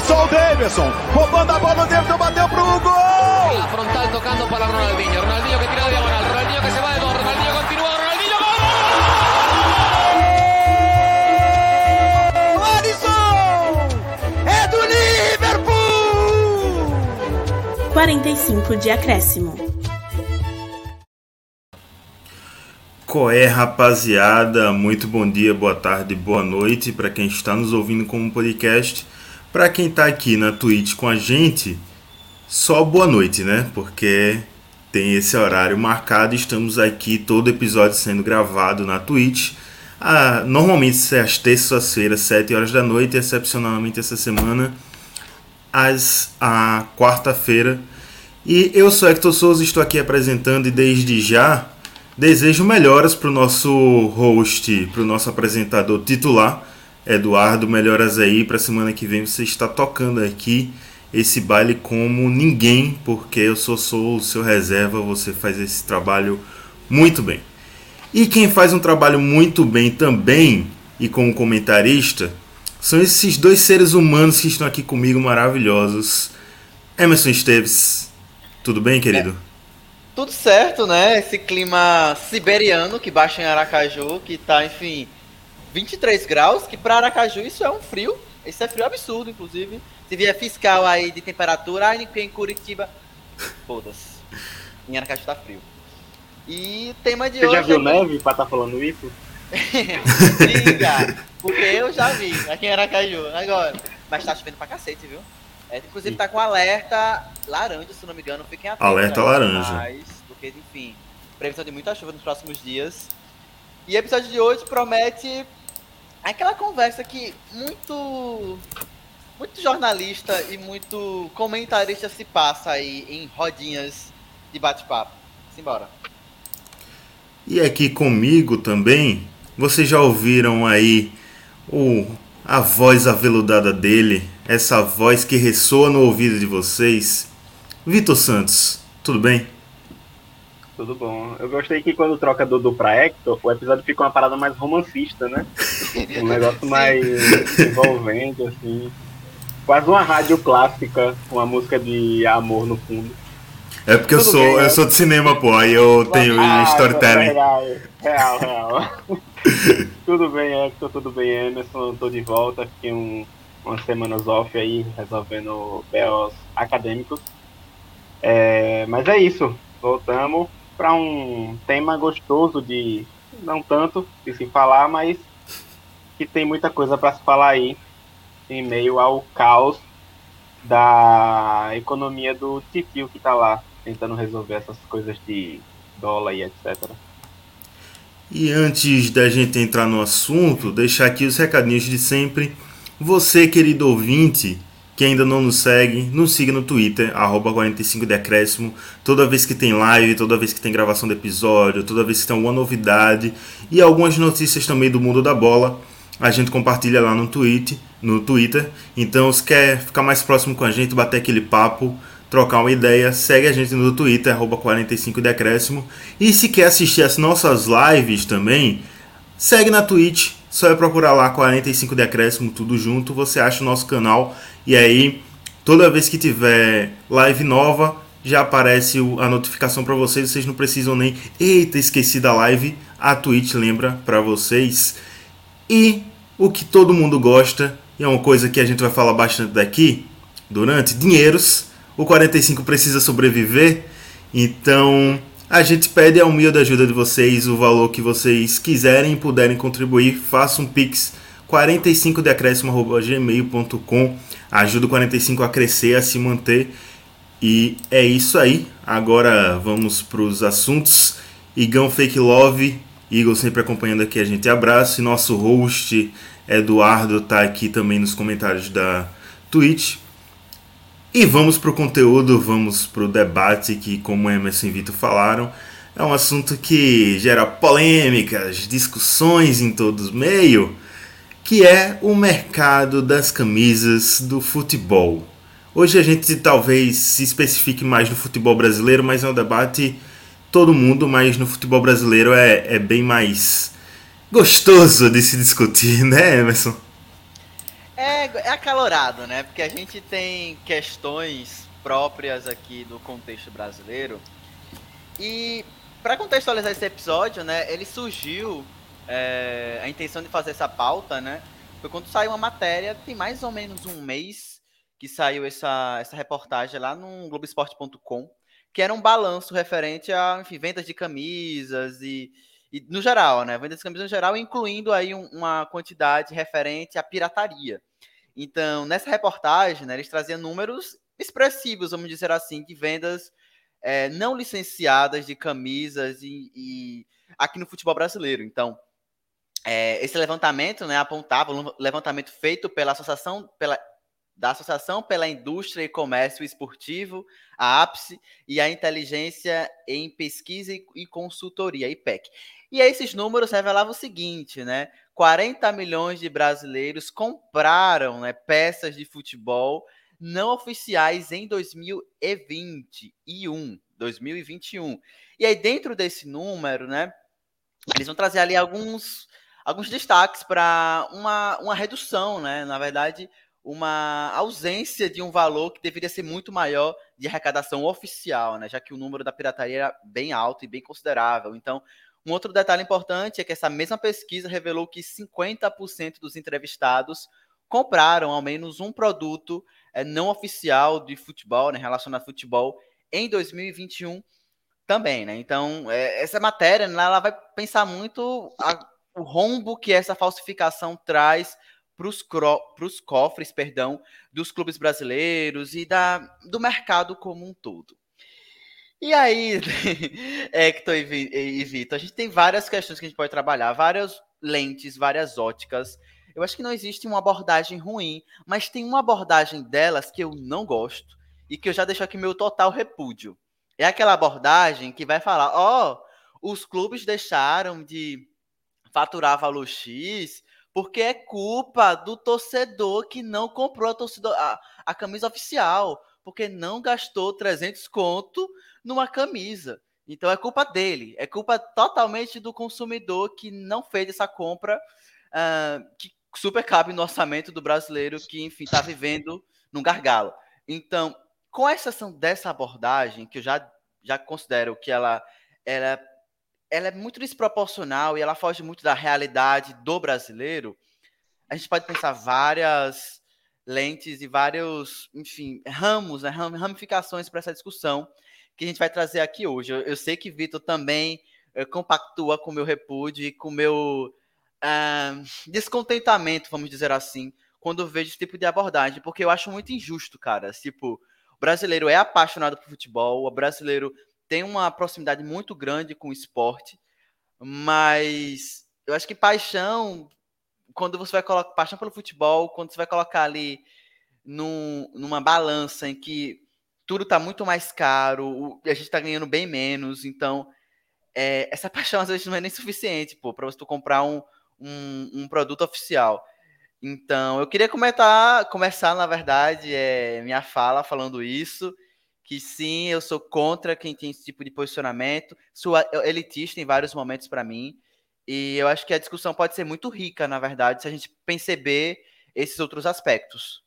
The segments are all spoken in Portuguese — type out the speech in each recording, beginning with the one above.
só o Davidson. Roubando a bola, o Davidson bateu pro gol! La frontal tocando para Ronaldinho. Ronaldinho que tira de diagonal. Ronaldinho que se va de dos. Ronaldinho continúa. Ronaldinho gol! Alisson! É do Liverpool! 45 de acréscimo. Qual é, rapaziada? Muito bom dia, boa tarde, boa noite para quem está nos ouvindo como podcast. Para quem está aqui na Twitch com a gente, só boa noite, né? Porque tem esse horário marcado. Estamos aqui, todo episódio sendo gravado na Twitch. Ah, normalmente é às terças-feiras, 7 horas da noite, excepcionalmente essa semana, às a quarta-feira. E eu sou Hector Souza, estou aqui apresentando e desde já Desejo melhoras para o nosso host, para o nosso apresentador titular, Eduardo. Melhoras aí para semana que vem você está tocando aqui esse baile como ninguém, porque eu sou o seu reserva. Você faz esse trabalho muito bem. E quem faz um trabalho muito bem também, e como comentarista, são esses dois seres humanos que estão aqui comigo maravilhosos. Emerson Esteves, tudo bem, querido? É. Tudo certo, né? Esse clima siberiano que baixa em Aracaju, que tá, enfim, 23 graus, que para Aracaju isso é um frio. Isso é frio absurdo, inclusive. Se vier fiscal aí de temperatura, aí em Curitiba, foda-se. Em Aracaju tá frio. E o tema de Você hoje. já viu é... neve pra estar tá falando isso? Diga, porque eu já vi aqui em Aracaju. Agora. Mas tá chovendo pra cacete, viu? É, inclusive tá com alerta laranja, se não me engano, fiquem atentos. Alerta laranja. Mais, porque, enfim, previsão de muita chuva nos próximos dias. E o episódio de hoje promete aquela conversa que muito muito jornalista e muito comentarista se passa aí em rodinhas de bate-papo. Simbora. E aqui comigo também, vocês já ouviram aí o, a voz aveludada dele, essa voz que ressoa no ouvido de vocês. Vitor Santos, tudo bem? Tudo bom. Eu gostei que quando troca Dudu pra Hector, o episódio fica uma parada mais romancista, né? Um negócio mais envolvente, assim. Quase uma rádio clássica, com uma música de amor no fundo. É porque eu sou, bem, eu é? sou de cinema, pô, aí eu tenho ah, storytelling. Real, real. tudo bem, Hector, tudo bem, Emerson, tô de volta, fiquei um umas semanas off aí, resolvendo BOs acadêmicos. É, mas é isso, voltamos para um tema gostoso de, não tanto de se falar, mas que tem muita coisa para se falar aí, em meio ao caos da economia do titio que está lá, tentando resolver essas coisas de dólar e etc. E antes da gente entrar no assunto, deixar aqui os recadinhos de sempre. Você, querido ouvinte, que ainda não nos segue, nos siga no Twitter, 45decréscimo. Toda vez que tem live, toda vez que tem gravação de episódio, toda vez que tem alguma novidade e algumas notícias também do mundo da bola, a gente compartilha lá no, tweet, no Twitter. Então, se quer ficar mais próximo com a gente, bater aquele papo, trocar uma ideia, segue a gente no Twitter, 45decréscimo. E se quer assistir as nossas lives também, segue na Twitch, só é procurar lá 45 Decréscimo, tudo junto, você acha o nosso canal e aí toda vez que tiver live nova já aparece a notificação para vocês, vocês não precisam nem eita, esqueci da live, a Twitch lembra para vocês. E o que todo mundo gosta, e é uma coisa que a gente vai falar bastante daqui durante dinheiros, o 45 precisa sobreviver, então a gente pede a humilde ajuda de vocês, o valor que vocês quiserem e puderem contribuir. Faça um pix 45decréscimo.gmail.com Ajuda o 45 a crescer, a se manter. E é isso aí. Agora vamos para os assuntos. Igão Fake Love, Igor sempre acompanhando aqui a gente. Abraço. E nosso host Eduardo está aqui também nos comentários da Twitch. E vamos para o conteúdo, vamos para o debate que, como Emerson e Vitor falaram, é um assunto que gera polêmicas, discussões em todos os meios, que é o mercado das camisas do futebol. Hoje a gente talvez se especifique mais no futebol brasileiro, mas é um debate todo mundo, mas no futebol brasileiro é, é bem mais gostoso de se discutir, né, Emerson? É, é acalorado, né? Porque a gente tem questões próprias aqui do contexto brasileiro. E para contextualizar esse episódio, né, ele surgiu é, a intenção de fazer essa pauta, né? Foi quando saiu uma matéria, tem mais ou menos um mês que saiu essa, essa reportagem lá no Globoesporte.com, que era um balanço referente a, enfim, vendas de camisas e, e no geral, né? Vendas de camisas no geral, incluindo aí um, uma quantidade referente à pirataria. Então, nessa reportagem, né, eles traziam números expressivos, vamos dizer assim, de vendas é, não licenciadas de camisas e, e, aqui no futebol brasileiro. Então, é, esse levantamento né, apontava um levantamento feito pela Associação, pela, da Associação pela Indústria e Comércio Esportivo, a APSE, e a Inteligência em Pesquisa e Consultoria, IPEC. E esses números revelavam o seguinte, né? 40 milhões de brasileiros compraram né, peças de futebol não oficiais em 2021, 2021. E aí dentro desse número, né, eles vão trazer ali alguns alguns destaques para uma, uma redução, né? Na verdade, uma ausência de um valor que deveria ser muito maior de arrecadação oficial, né? Já que o número da pirataria era bem alto e bem considerável. Então, um outro detalhe importante é que essa mesma pesquisa revelou que 50% dos entrevistados compraram ao menos um produto é, não oficial de futebol, né, relacionado a futebol, em 2021 também, né? Então, é, essa matéria, né, ela vai pensar muito a, o rombo que essa falsificação traz para os cofres, perdão, dos clubes brasileiros e da, do mercado como um todo. E aí, Hector e Vitor, a gente tem várias questões que a gente pode trabalhar, várias lentes, várias óticas eu acho que não existe uma abordagem ruim, mas tem uma abordagem delas que eu não gosto e que eu já deixo aqui meu total repúdio. É aquela abordagem que vai falar: ó, oh, os clubes deixaram de faturar valor X porque é culpa do torcedor que não comprou a, torcedor, a, a camisa oficial, porque não gastou 300 conto numa camisa. Então é culpa dele, é culpa totalmente do consumidor que não fez essa compra, uh, que super cabe no orçamento do brasileiro que, enfim, está vivendo num gargalo. Então, com exceção dessa abordagem, que eu já, já considero que ela, ela, ela é muito desproporcional e ela foge muito da realidade do brasileiro, a gente pode pensar várias lentes e vários, enfim, ramos, né, ramificações para essa discussão que a gente vai trazer aqui hoje. Eu, eu sei que Vitor também eh, compactua com o meu repúdio e com o meu uh, descontentamento, vamos dizer assim, quando vejo esse tipo de abordagem, porque eu acho muito injusto, cara. Tipo, o brasileiro é apaixonado por futebol, o brasileiro tem uma proximidade muito grande com o esporte, mas eu acho que paixão, quando você vai colocar paixão pelo futebol, quando você vai colocar ali num, numa balança em que tudo está muito mais caro, a gente está ganhando bem menos, então é, essa paixão às vezes não é nem suficiente, para você comprar um, um, um produto oficial. Então, eu queria comentar, começar, na verdade, é, minha fala falando isso, que sim, eu sou contra quem tem esse tipo de posicionamento, sou elitista em vários momentos para mim, e eu acho que a discussão pode ser muito rica, na verdade, se a gente perceber esses outros aspectos.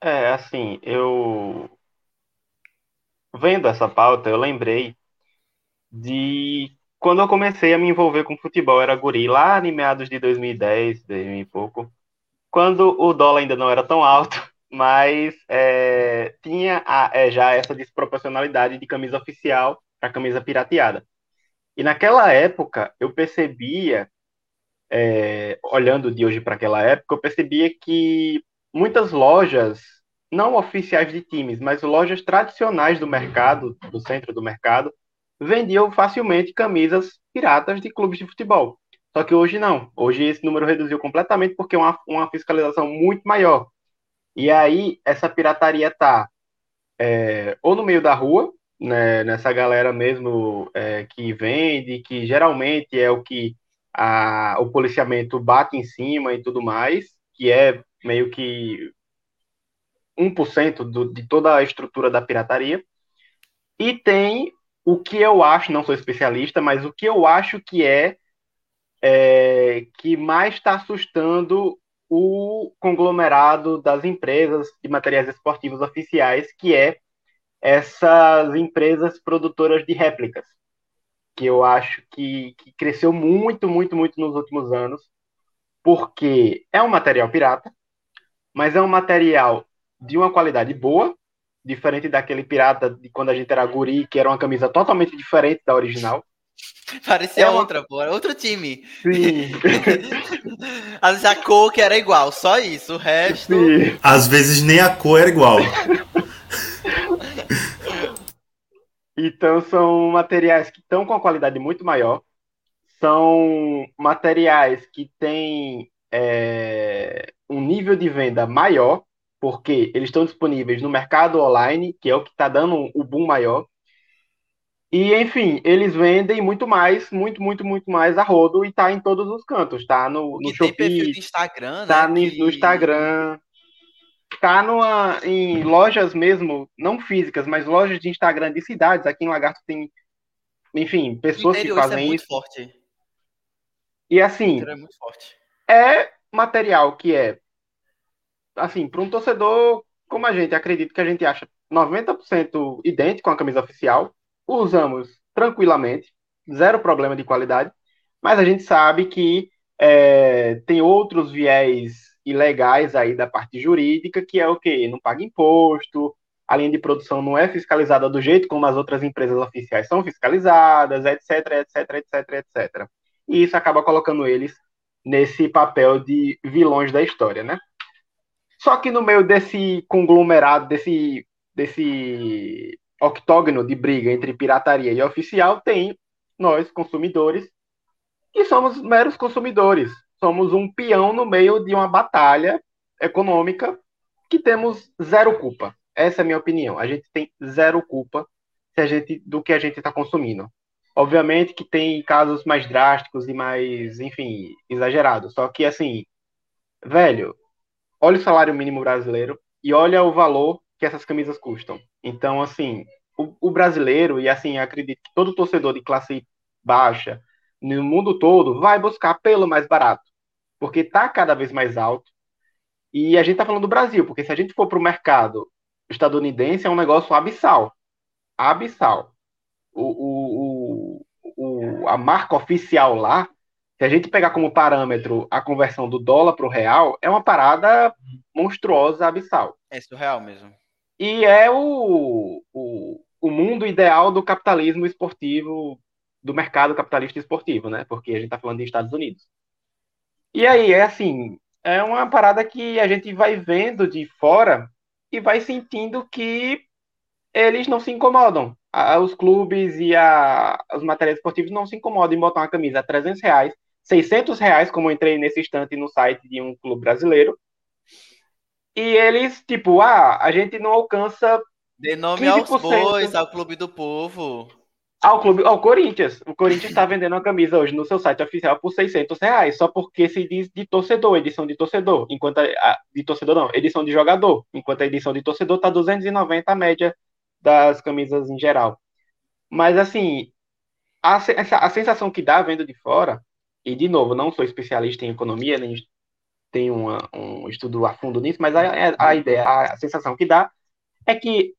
É, assim, eu vendo essa pauta, eu lembrei de quando eu comecei a me envolver com futebol, era guri, lá em meados de 2010, 2000 e pouco, quando o dólar ainda não era tão alto, mas é, tinha a, é, já essa desproporcionalidade de camisa oficial para camisa pirateada. E naquela época, eu percebia, é, olhando de hoje para aquela época, eu percebia que muitas lojas, não oficiais de times, mas lojas tradicionais do mercado, do centro do mercado, vendiam facilmente camisas piratas de clubes de futebol. Só que hoje não. Hoje esse número reduziu completamente porque é uma, uma fiscalização muito maior. E aí essa pirataria tá é, ou no meio da rua, né, nessa galera mesmo é, que vende, que geralmente é o que a, o policiamento bate em cima e tudo mais, que é meio que 1% do, de toda a estrutura da pirataria. E tem o que eu acho, não sou especialista, mas o que eu acho que é, é que mais está assustando o conglomerado das empresas de materiais esportivos oficiais, que é essas empresas produtoras de réplicas, que eu acho que, que cresceu muito, muito, muito nos últimos anos, porque é um material pirata, mas é um material de uma qualidade boa, diferente daquele pirata de quando a gente era guri, que era uma camisa totalmente diferente da original. Parecia É uma- outra, pô, outro time. Sim, Às vezes a cor que era igual, só isso. O resto. sim. Às vezes nem a cor era igual. Então são materiais que estão com uma qualidade muito maior, são materiais que têm é, um nível de venda maior, porque eles estão disponíveis no mercado online, que é o que está dando o boom maior. E, enfim, eles vendem muito mais, muito, muito, muito mais a rodo e tá em todos os cantos. Tá no, no E tem perfil Shopee, de Instagram, tá né? que- no Instagram, tá numa, em lojas mesmo, não físicas, mas lojas de Instagram de cidades. Aqui em Lagarto tem, enfim, No pessoas que interior isso é fazem muito isso. forte. E No assim, é muito forte. é material que é, assim, para um torcedor como a gente, acredito que a gente acha 90% idêntico à camisa oficial, usamos tranquilamente, zero problema de qualidade, mas a gente sabe que é, tem outros viés ilegais aí da parte jurídica, que é o quê? Não paga imposto, a linha de produção não é fiscalizada do jeito como as outras empresas oficiais são fiscalizadas, etc, etc, etc, etc. E isso acaba colocando eles nesse papel de vilões da história, né? Só que no meio desse conglomerado, desse, desse octógono de briga entre pirataria e oficial, tem nós, consumidores, que somos meros consumidores. Somos um peão no meio de uma batalha econômica que temos zero culpa. Essa é a minha opinião. A gente tem zero culpa gente, do que a gente está consumindo. Obviamente que tem casos mais drásticos e mais, enfim, exagerados. Só que, assim, velho, olha o salário mínimo brasileiro e olha o valor que essas camisas custam. Então, assim, o, o brasileiro, e assim, acredito que todo torcedor de classe baixa, no mundo todo, vai buscar pelo mais barato. Porque tá cada vez mais alto. E a gente tá falando do Brasil, porque se a gente for pro mercado estadunidense, é um negócio abissal. Abissal. O, o, o, o, a marca oficial lá, se a gente pegar como parâmetro a conversão do dólar para o real, é uma parada monstruosa, abissal. É surreal mesmo. E é o, o, o mundo ideal do capitalismo esportivo, do mercado capitalista esportivo, né? Porque a gente está falando de Estados Unidos. E aí, é assim, é uma parada que a gente vai vendo de fora e vai sentindo que eles não se incomodam. Os clubes e a, os materiais esportivos não se incomodam em botar uma camisa a 300 reais, 600 reais, como eu entrei nesse instante no site de um clube brasileiro. E eles, tipo, ah, a gente não alcança Dê nome aos 15%. bois, ao clube do povo. ao clube, ao Corinthians. O Corinthians está vendendo uma camisa hoje no seu site oficial por 600 reais, só porque se diz de torcedor, edição de torcedor, enquanto a, a- de torcedor não, edição de jogador, enquanto a edição de torcedor tá 290 a média das camisas em geral. Mas assim, a, a sensação que dá vendo de fora, e de novo, não sou especialista em economia, nem tenho uma- um estudo a fundo nisso, mas a, a ideia, a, a sensação que dá é que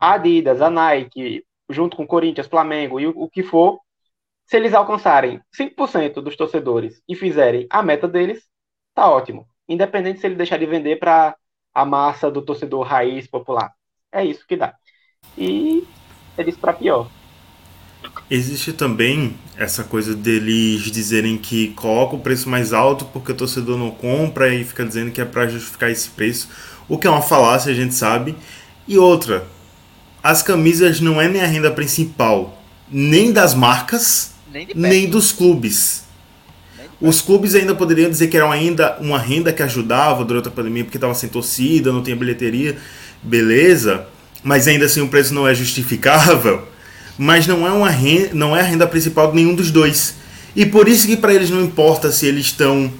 a Adidas, a Nike, junto com Corinthians, Flamengo e o, o que for, se eles alcançarem 5% dos torcedores e fizerem a meta deles, tá ótimo. Independente se ele deixar de vender para a massa do torcedor raiz popular. É isso que dá. E é disso para pior. Existe também essa coisa deles dizerem que coloca o preço mais alto porque o torcedor não compra e fica dizendo que é para justificar esse preço, o que é uma falácia, a gente sabe. E outra, as camisas não é nem a renda principal, nem das marcas, Nem nem dos clubes. Nem Os clubes ainda poderiam dizer que era ainda uma renda que ajudava durante a pandemia porque estava sem torcida, não tinha bilheteria, beleza, mas ainda assim o preço não é justificável. Mas não é, uma renda, não é a renda principal de nenhum dos dois. E por isso que para eles não importa se eles estão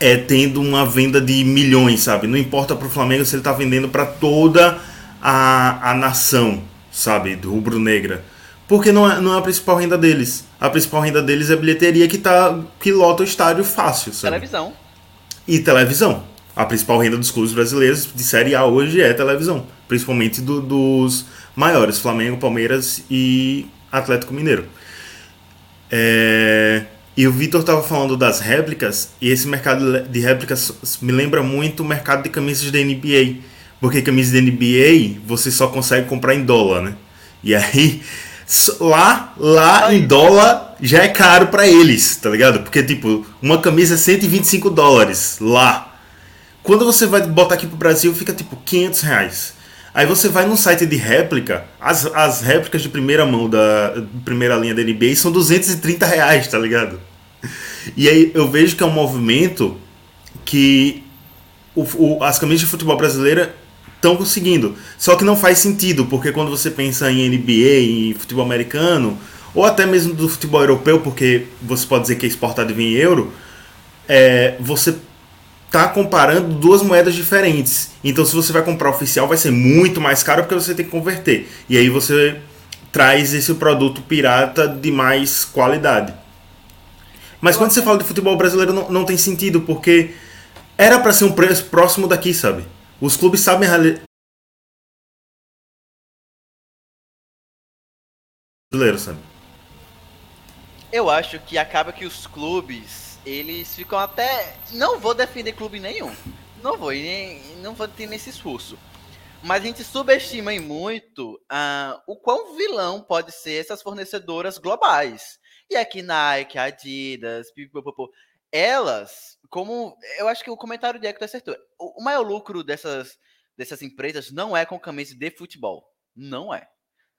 é, tendo uma venda de milhões, sabe? Não importa para o Flamengo se ele está vendendo para toda a, a nação, sabe? Do rubro-negra. Porque não é, não é a principal renda deles. A principal renda deles é a bilheteria que, tá, que lota o estádio fácil, sabe? Televisão. e televisão. A principal renda dos clubes brasileiros de Série A hoje é televisão, principalmente do, dos maiores, Flamengo, Palmeiras e Atlético Mineiro. É... E o Vitor estava falando das réplicas, e esse mercado de réplicas me lembra muito o mercado de camisas da NBA. Porque camisa da NBA você só consegue comprar em dólar, né? E aí, lá, lá em dólar já é caro para eles, tá ligado? Porque, tipo, uma camisa é 125 dólares lá. Quando você vai botar aqui pro Brasil, fica tipo 500 reais. Aí você vai num site de réplica, as, as réplicas de primeira mão da primeira linha da NBA são 230 reais, tá ligado? E aí eu vejo que é um movimento que o, o, as camisas de futebol brasileira estão conseguindo. Só que não faz sentido, porque quando você pensa em NBA, em futebol americano, ou até mesmo do futebol europeu, porque você pode dizer que é exportado em euro, é, você tá comparando duas moedas diferentes. Então, se você vai comprar oficial, vai ser muito mais caro porque você tem que converter. E aí você traz esse produto pirata de mais qualidade. Mas quando você fala de futebol brasileiro, não, não tem sentido, porque era para ser um preço próximo daqui, sabe? Os clubes sabem brasileiro, sabe? Eu acho que acaba que os clubes eles ficam até. Não vou defender clube nenhum. Não vou, nem, não vou ter nesse esforço. Mas a gente subestima muito uh, o quão vilão pode ser essas fornecedoras globais. E aqui Nike, Adidas, pipopopo, elas, como. Eu acho que o comentário de Hector acertou. O, o maior lucro dessas, dessas empresas não é com camisa de futebol. Não é.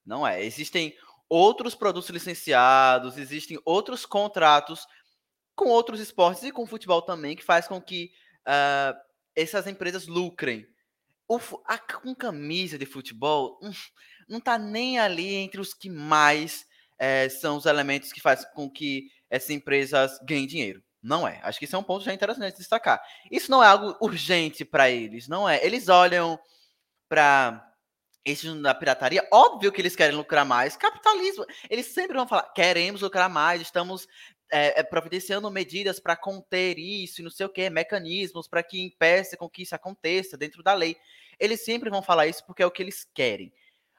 Não é. Existem outros produtos licenciados, existem outros contratos com outros esportes e com futebol também, que faz com que uh, essas empresas lucrem. O, a, com camisa de futebol, hum, não está nem ali entre os que mais é, são os elementos que fazem com que essas empresas ganhem dinheiro. Não é. Acho que isso é um ponto já interessante de destacar. Isso não é algo urgente para eles, não é. Eles olham para esse da pirataria, óbvio que eles querem lucrar mais. Capitalismo, eles sempre vão falar: queremos lucrar mais, estamos é, providenciando medidas para conter isso, não sei o que, mecanismos para que impeça com que isso aconteça dentro da lei. Eles sempre vão falar isso porque é o que eles querem.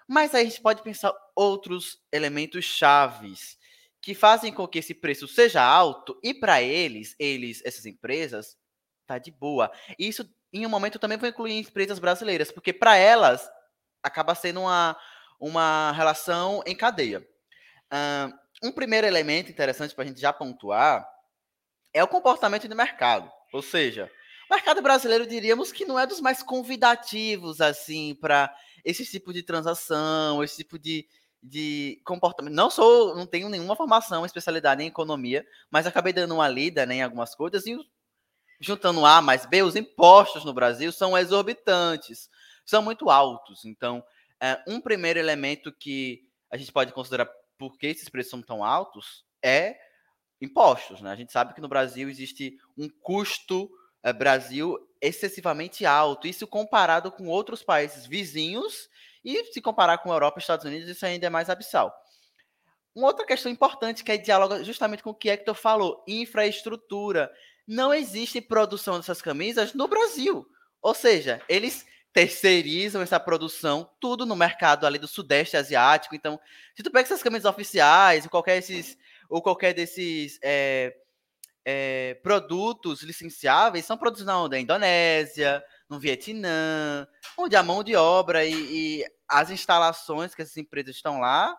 Mas aí a gente pode pensar outros elementos chaves que fazem com que esse preço seja alto e para eles, eles, essas empresas, tá de boa. Isso em um momento também vou incluir empresas brasileiras, porque para elas acaba sendo uma, uma relação em cadeia. Uh, um primeiro elemento interessante para a gente já pontuar é o comportamento do mercado. Ou seja, o mercado brasileiro diríamos que não é dos mais convidativos assim para esse tipo de transação, esse tipo de, de comportamento. Não sou, não tenho nenhuma formação, especialidade em economia, mas acabei dando uma lida né, em algumas coisas e juntando A mais B, os impostos no Brasil são exorbitantes, são muito altos. Então, é, um primeiro elemento que a gente pode considerar por que esses preços são tão altos é impostos. Né? A gente sabe que no Brasil existe um custo é, Brasil excessivamente alto, isso comparado com outros países vizinhos e se comparar com a Europa e Estados Unidos, isso ainda é mais abissal. Uma outra questão importante que é diálogo justamente com o que Hector falou, infraestrutura. Não existe produção dessas camisas no Brasil. Ou seja, eles terceirizam essa produção, tudo no mercado ali do Sudeste Asiático. Então, se tu pega essas camisas oficiais, ou qualquer, esses, ou qualquer desses é, é, produtos licenciáveis, são produzidos na Indonésia, no Vietnã, onde a mão de obra e, e as instalações que essas empresas estão lá,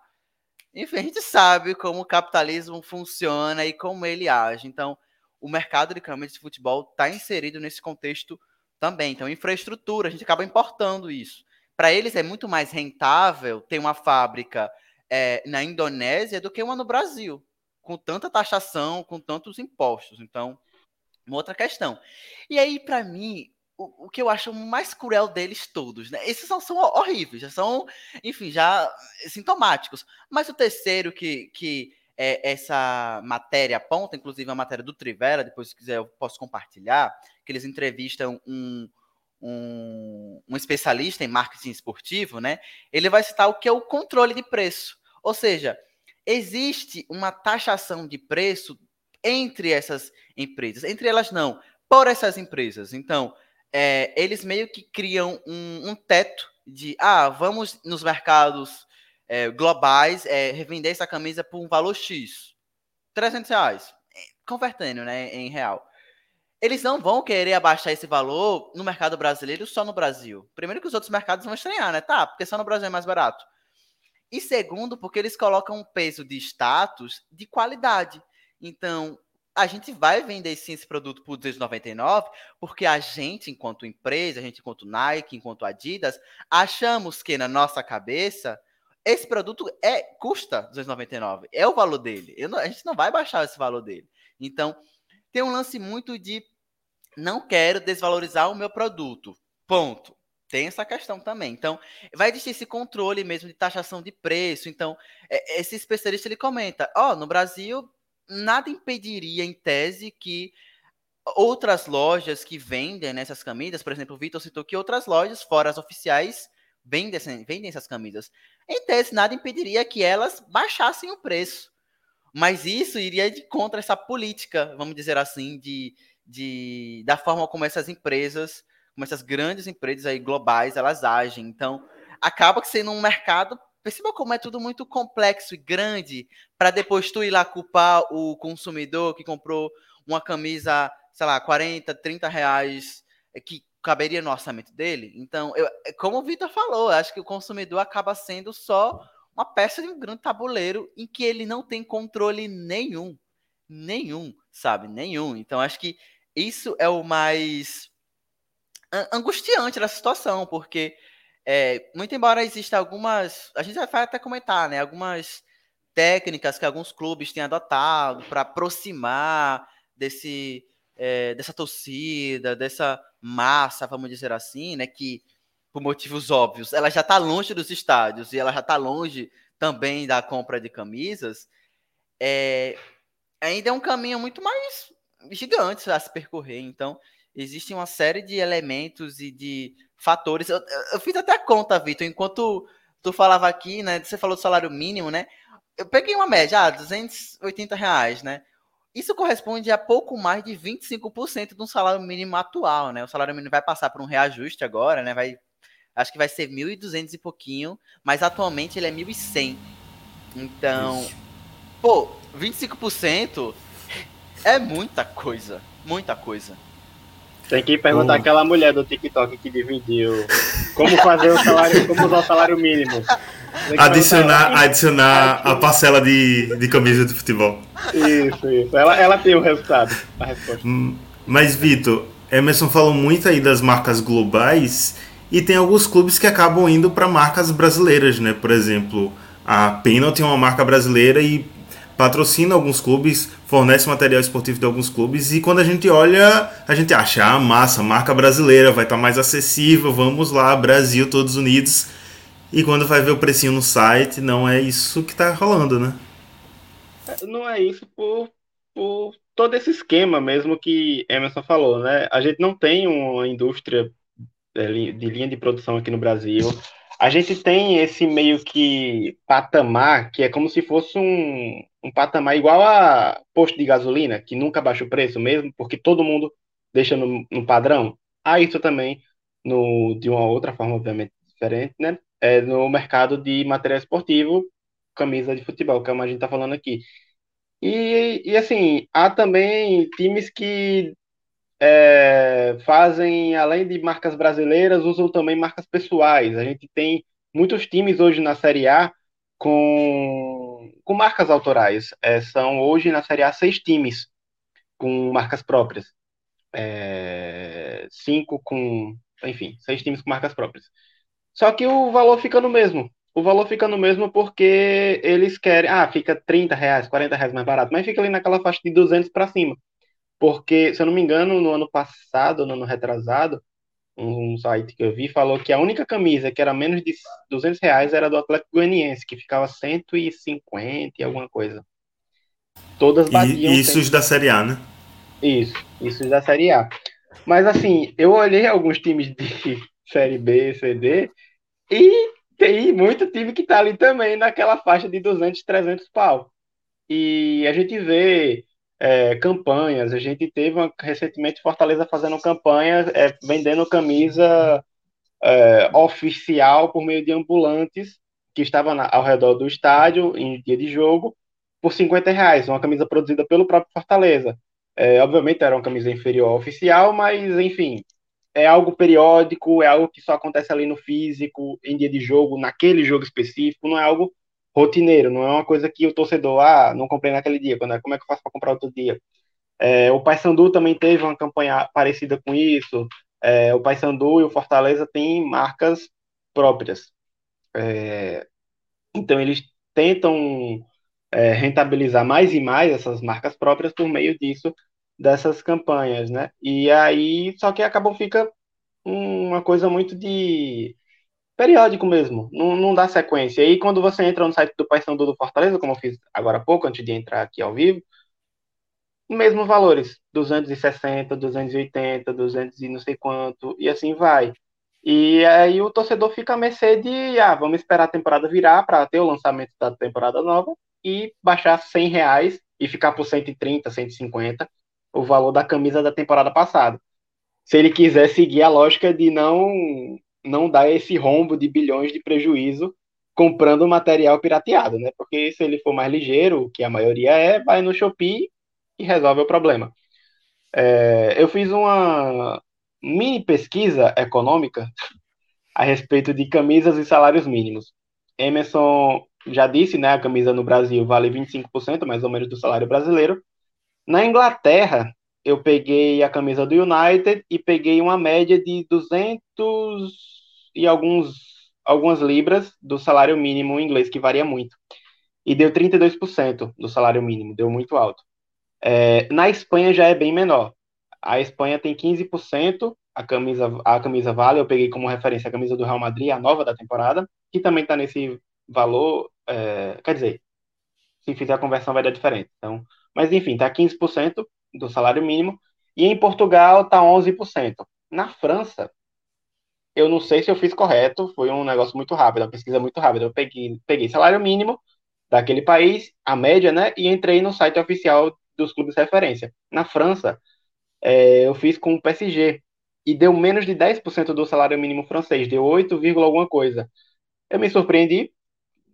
enfim, a gente sabe como o capitalismo funciona e como ele age. Então, o mercado de camisas de futebol está inserido nesse contexto também. Então, infraestrutura, a gente acaba importando isso. Para eles é muito mais rentável ter uma fábrica é, na Indonésia do que uma no Brasil, com tanta taxação, com tantos impostos. Então, uma outra questão. E aí, para mim, o, o, que eu acho mais cruel deles todos, né? Esses são, são horríveis, já são, enfim, já sintomáticos. Mas o terceiro que, que é, essa matéria aponta, inclusive a matéria do Trivela, depois se quiser eu posso compartilhar, que eles entrevistam um, um, um, especialista em marketing esportivo, né? Ele vai citar o que é o controle de preço. Ou seja, existe uma taxação de preço entre essas empresas. Entre elas não. por essas empresas. Então, é, eles meio que criam um, um, teto de, ah, vamos nos mercados é, globais é, revender essa camisa por um valor X, 300 reais, convertendo né, em real. Eles não vão querer abaixar esse valor no mercado brasileiro só no Brasil. Primeiro que os outros mercados vão estranhar, né? Tá, porque só no Brasil é mais barato. E segundo, porque eles colocam um peso de status de qualidade. Então, a gente vai vender sim esse produto por 299, porque a gente, enquanto empresa, a gente, enquanto Nike, enquanto Adidas, achamos que na nossa cabeça esse produto é custa 299, é o valor dele. Não, a gente não vai baixar esse valor dele. Então, tem um lance muito de não quero desvalorizar o meu produto. Ponto. Tem essa questão também. Então, vai existir esse controle mesmo de taxação de preço. Então, é, esse especialista ele comenta: ó, oh, no Brasil nada impediria, em tese, que outras lojas que vendem nessas camisas, por exemplo, o Vitor citou que outras lojas, fora as oficiais, vendem, vendem essas camisas. Em tese, nada impediria que elas baixassem o preço. Mas isso iria de contra essa política, vamos dizer assim, de, de da forma como essas empresas, como essas grandes empresas aí globais, elas agem. Então, acaba sendo um mercado Perceba como é tudo muito complexo e grande para depois tu ir lá culpar o consumidor que comprou uma camisa, sei lá, 40, 30 reais é, que caberia no orçamento dele. Então, eu, é como o Vitor falou, acho que o consumidor acaba sendo só uma peça de um grande tabuleiro em que ele não tem controle nenhum. Nenhum, sabe? Nenhum. Então, acho que isso é o mais angustiante da situação, porque é, muito embora exista algumas, a gente vai até comentar, né? Algumas técnicas que alguns clubes têm adotado para aproximar desse é, dessa torcida, dessa massa, vamos dizer assim, né? Que por motivos óbvios, ela já está longe dos estádios e ela já está longe também da compra de camisas. É, ainda é um caminho muito mais gigante a se percorrer. Então, existe uma série de elementos e de fatores. Eu, eu fiz até a conta, Vitor, enquanto tu falava aqui, né? Você falou do salário mínimo, né? Eu peguei uma média, ah, 280 reais, né? Isso corresponde a pouco mais de 25% do salário mínimo atual, né? O salário mínimo vai passar por um reajuste agora, né? Vai, acho que vai ser 1.200 e pouquinho, mas atualmente ele é 1.100. Então, Isso. pô, 25% é muita coisa, muita coisa. Tem que perguntar uh. aquela mulher do TikTok que dividiu como fazer o salário, como usar o salário mínimo. Adicionar, adicionar a parcela de, de camisa de futebol. Isso, isso. Ela, ela tem o resultado, a resposta. Hum, mas, Vitor, Emerson falou muito aí das marcas globais e tem alguns clubes que acabam indo para marcas brasileiras, né? Por exemplo, a Penalty é uma marca brasileira e patrocina alguns clubes, fornece material esportivo de alguns clubes e quando a gente olha, a gente acha, ah, massa, marca brasileira, vai estar tá mais acessível, vamos lá, Brasil, todos unidos. E quando vai ver o precinho no site, não é isso que está rolando, né? Não é isso por, por todo esse esquema mesmo que Emerson falou, né? A gente não tem uma indústria é, de linha de produção aqui no Brasil a gente tem esse meio que patamar, que é como se fosse um, um patamar igual a posto de gasolina, que nunca baixa o preço mesmo, porque todo mundo deixa no, no padrão. Há isso também no, de uma outra forma, obviamente, diferente, né? É no mercado de material esportivo, camisa de futebol, que é como a gente está falando aqui. E, e assim, há também times que é, fazem, além de marcas brasileiras, usam também marcas pessoais. A gente tem muitos times hoje na Série A com, com marcas autorais. É, são hoje na Série A seis times com marcas próprias. É, cinco com. Enfim, seis times com marcas próprias. Só que o valor fica no mesmo. O valor fica no mesmo porque eles querem. Ah, fica 30 reais, 40 reais mais barato, mas fica ali naquela faixa de 200 para cima porque, se eu não me engano, no ano passado, no ano retrasado, um site que eu vi falou que a única camisa que era menos de 200 reais era do Atlético Goianiense, que ficava 150 e alguma coisa. Todas batiam. E isso da Série A, né? Isso, isso da Série A. Mas assim, eu olhei alguns times de Série B, CD, e tem muito time que tá ali também naquela faixa de 200, 300 pau. E a gente vê é, campanhas. A gente teve uma, recentemente Fortaleza fazendo campanha, é, vendendo camisa é, oficial por meio de ambulantes que estava na, ao redor do estádio em dia de jogo por 50 reais, uma camisa produzida pelo próprio Fortaleza. É, obviamente era uma camisa inferior oficial, mas enfim, é algo periódico, é algo que só acontece ali no físico, em dia de jogo, naquele jogo específico, não é algo rotineiro, não é uma coisa que o torcedor, ah, não comprei naquele dia, quando é, como é que eu faço para comprar outro dia? É, o Paysandu também teve uma campanha parecida com isso. É, o Paysandu e o Fortaleza têm marcas próprias. É, então eles tentam é, rentabilizar mais e mais essas marcas próprias por meio disso, dessas campanhas, né? E aí, só que acabam fica uma coisa muito de periódico mesmo, não, não dá sequência. E aí, quando você entra no site do Paysandu do Fortaleza, como eu fiz agora há pouco, antes de entrar aqui ao vivo, mesmos valores, 260, 280, 200 e não sei quanto, e assim vai. E aí o torcedor fica a mercê de, ah, vamos esperar a temporada virar para ter o lançamento da temporada nova e baixar 100 reais e ficar por 130, 150 o valor da camisa da temporada passada. Se ele quiser seguir a lógica de não não dar esse rombo de bilhões de prejuízo comprando material pirateado, né? Porque se ele for mais ligeiro, que a maioria é, vai no Shopee e resolve o problema. É, eu fiz uma mini pesquisa econômica a respeito de camisas e salários mínimos. Emerson já disse, né? A camisa no Brasil vale 25% mais ou menos do salário brasileiro. Na Inglaterra, eu peguei a camisa do United e peguei uma média de 200 e alguns algumas libras do salário mínimo inglês, que varia muito. E deu 32% do salário mínimo, deu muito alto. É, na Espanha já é bem menor. A Espanha tem 15%, a camisa, a camisa vale, eu peguei como referência a camisa do Real Madrid, a nova da temporada, que também está nesse valor, é, quer dizer, se fizer a conversão vai dar diferente. Então, mas enfim, está 15% do salário mínimo, e em Portugal está 11%. Na França, eu não sei se eu fiz correto, foi um negócio muito rápido, uma pesquisa muito rápida. Eu peguei, peguei salário mínimo daquele país, a média, né, e entrei no site oficial dos clubes de referência. Na França, é, eu fiz com o PSG, e deu menos de 10% do salário mínimo francês, deu 8, alguma coisa. Eu me surpreendi,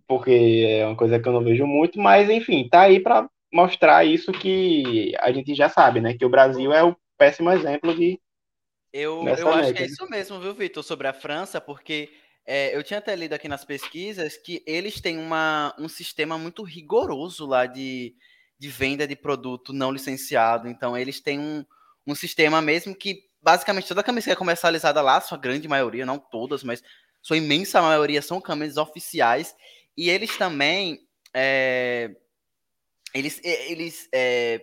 porque é uma coisa que eu não vejo muito, mas enfim, tá aí para mostrar isso que a gente já sabe, né? Que o Brasil é o péssimo exemplo de. Eu, eu acho que é isso mesmo, viu, Vitor, sobre a França, porque é, eu tinha até lido aqui nas pesquisas que eles têm uma, um sistema muito rigoroso lá de, de venda de produto não licenciado. Então, eles têm um, um sistema mesmo que basicamente toda a camisa é comercializada lá, sua grande maioria, não todas, mas sua imensa maioria são camisas oficiais. E eles também. É, eles, eles é,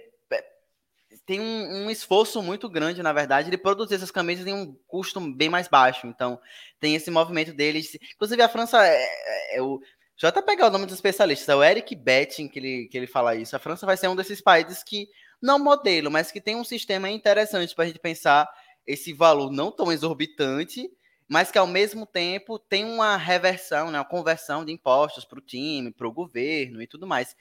têm um, um, esforço muito grande, na verdade, de produzir essas camisas em um custo bem mais baixo. Então, tem esse movimento deles. Inclusive, a França é, é, é o. Eu até pegar o nome dos especialistas. É o Eric Betting que ele, que ele fala isso. A França vai ser um desses países que, não modelo, mas que tem um sistema interessante para a gente pensar esse valor não tão exorbitante mas que ao mesmo tempo tem uma reversão, né, uma conversão de impostos para o time, para o governo e tudo mais.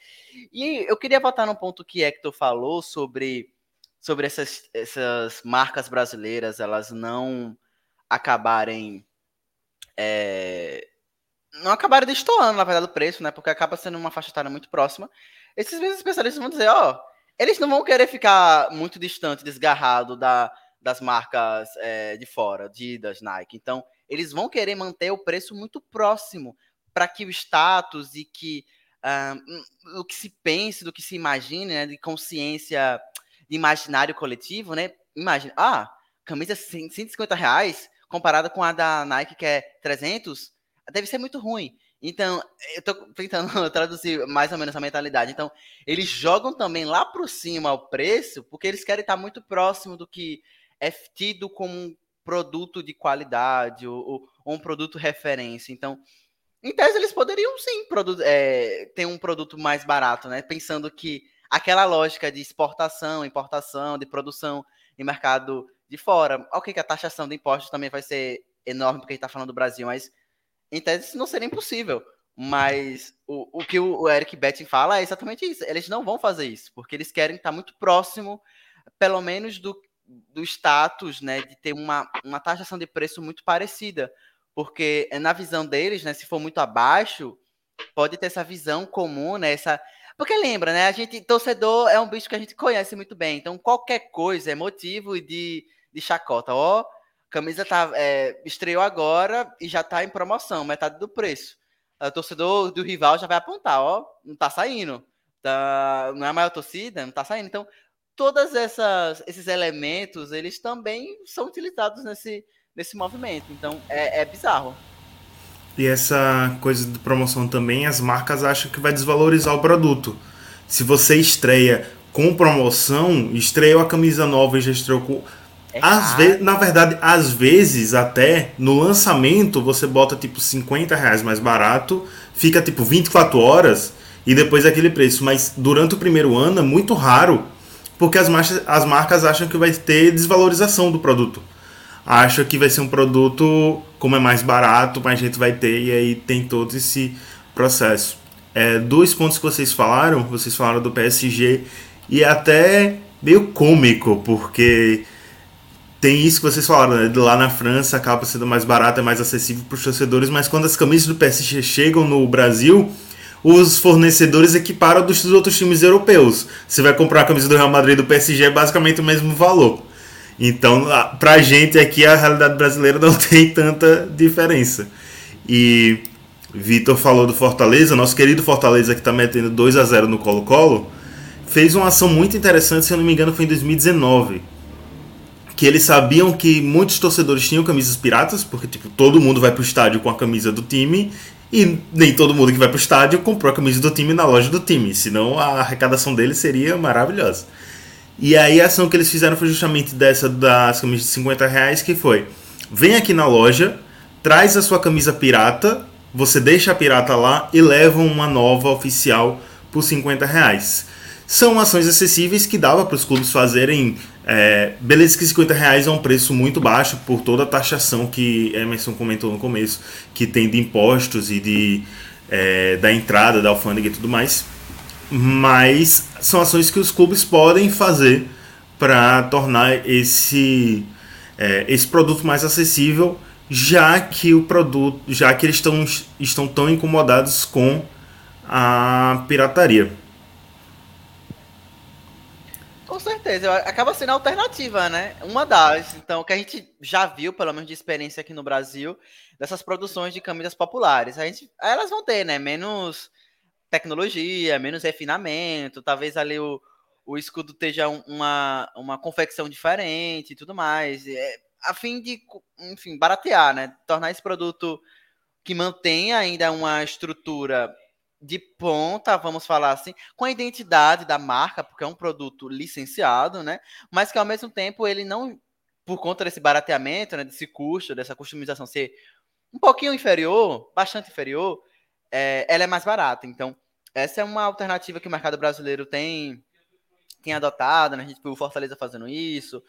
E eu queria voltar num ponto que Hector falou sobre, sobre essas, essas marcas brasileiras, elas não acabarem. É, não acabarem destoando, na verdade, o preço, né? Porque acaba sendo uma faixa etária muito próxima. Esses mesmos especialistas vão dizer, ó, eles não vão querer ficar muito distante, desgarrado da, das marcas é, de fora, Adidas, Nike. Então, eles vão querer manter o preço muito próximo para que o status e que um, o que se pense, do que se imagine, né, de consciência, de imaginário coletivo, né? Imagina, ah, camisa 150 reais comparada com a da Nike que é 300, deve ser muito ruim. Então, eu tô tentando traduzir mais ou menos a mentalidade. Então, eles jogam também lá por cima o preço, porque eles querem estar muito próximo do que é tido como um produto de qualidade ou, ou um produto referência. Então, em tese, eles poderiam sim é, ter um produto mais barato, né? Pensando que aquela lógica de exportação, importação, de produção em mercado de fora. Ok, que a taxação de impostos também vai ser enorme, porque a gente está falando do Brasil, mas em tese isso não seria impossível. Mas o, o que o Eric Betting fala é exatamente isso. Eles não vão fazer isso, porque eles querem estar muito próximo, pelo menos, do, do status, né? De ter uma, uma taxação de preço muito parecida. Porque na visão deles, né? Se for muito abaixo, pode ter essa visão comum, né? Essa, porque lembra, né? A gente, torcedor é um bicho que a gente conhece muito bem. Então, qualquer coisa é motivo de, de chacota. Ó, camisa tá, é, estreou agora e já tá em promoção, metade do preço. O torcedor do rival já vai apontar, ó, não tá saindo. Tá, não é a maior torcida, não tá saindo. Então, todos esses elementos, eles também são utilizados nesse, nesse movimento. Então, é, é bizarro. E essa coisa de promoção também, as marcas acham que vai desvalorizar o produto. Se você estreia com promoção, estreou a camisa nova e já estreou com. É às vezes, na verdade, às vezes até no lançamento você bota tipo 50 reais mais barato, fica tipo 24 horas e depois é aquele preço. Mas durante o primeiro ano é muito raro, porque as marcas, as marcas acham que vai ter desvalorização do produto acha que vai ser um produto, como é mais barato, mais gente vai ter, e aí tem todo esse processo. É, dois pontos que vocês falaram, vocês falaram do PSG, e é até meio cômico, porque tem isso que vocês falaram, né? lá na França acaba sendo mais barato, é mais acessível para os torcedores, mas quando as camisas do PSG chegam no Brasil, os fornecedores equiparam dos outros times europeus. Você vai comprar a camisa do Real Madrid do PSG, é basicamente o mesmo valor. Então, pra gente aqui, a realidade brasileira não tem tanta diferença. E Vitor falou do Fortaleza, nosso querido Fortaleza que está metendo 2 a 0 no Colo-Colo, fez uma ação muito interessante, se eu não me engano, foi em 2019. Que eles sabiam que muitos torcedores tinham camisas piratas, porque tipo, todo mundo vai pro estádio com a camisa do time, e nem todo mundo que vai pro estádio comprou a camisa do time na loja do time, senão a arrecadação deles seria maravilhosa. E aí a ação que eles fizeram foi justamente dessa das camisas de 50 reais, que foi, vem aqui na loja, traz a sua camisa pirata, você deixa a pirata lá e leva uma nova oficial por 50 reais. São ações acessíveis que dava para os clubes fazerem. É, beleza que 50 reais é um preço muito baixo por toda a taxação que Emerson comentou no começo, que tem de impostos e de, é, da entrada da alfândega e tudo mais mas são ações que os clubes podem fazer para tornar esse, é, esse produto mais acessível, já que o produto, já que eles estão, estão tão incomodados com a pirataria. Com certeza, acaba sendo alternativa, né? Uma das, então, que a gente já viu, pelo menos de experiência aqui no Brasil, dessas produções de camisas populares. A gente, elas vão ter, né? Menos tecnologia, menos refinamento, talvez ali o, o escudo esteja uma, uma confecção diferente e tudo mais, é, a fim de, enfim, baratear, né? Tornar esse produto que mantenha ainda uma estrutura de ponta, vamos falar assim, com a identidade da marca, porque é um produto licenciado, né? Mas que ao mesmo tempo ele não, por conta desse barateamento, né, desse custo, dessa customização ser um pouquinho inferior, bastante inferior, é, ela é mais barata. Então, essa é uma alternativa que o mercado brasileiro tem, tem adotado, né? A gente viu o Fortaleza fazendo isso.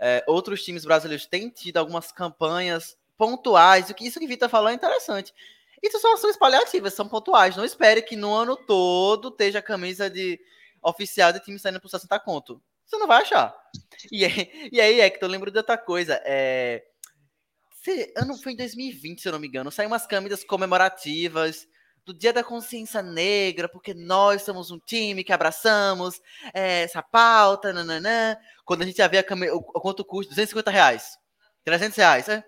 É, outros times brasileiros têm tido algumas campanhas pontuais. O que isso que Vitor falou é interessante. Isso são ações paliativas, são pontuais. Não espere que no ano todo esteja a camisa de oficial de time saindo por 60 conto. Você não vai achar. E aí, e aí é que eu lembro de outra coisa. É, se, ano foi em 2020, se eu não me engano. Saiu umas camisas comemorativas do Dia da Consciência Negra, porque nós somos um time que abraçamos é, essa pauta, nananã. Quando a gente já vê a cam... o, quanto custa, 250 reais, 300 reais, é?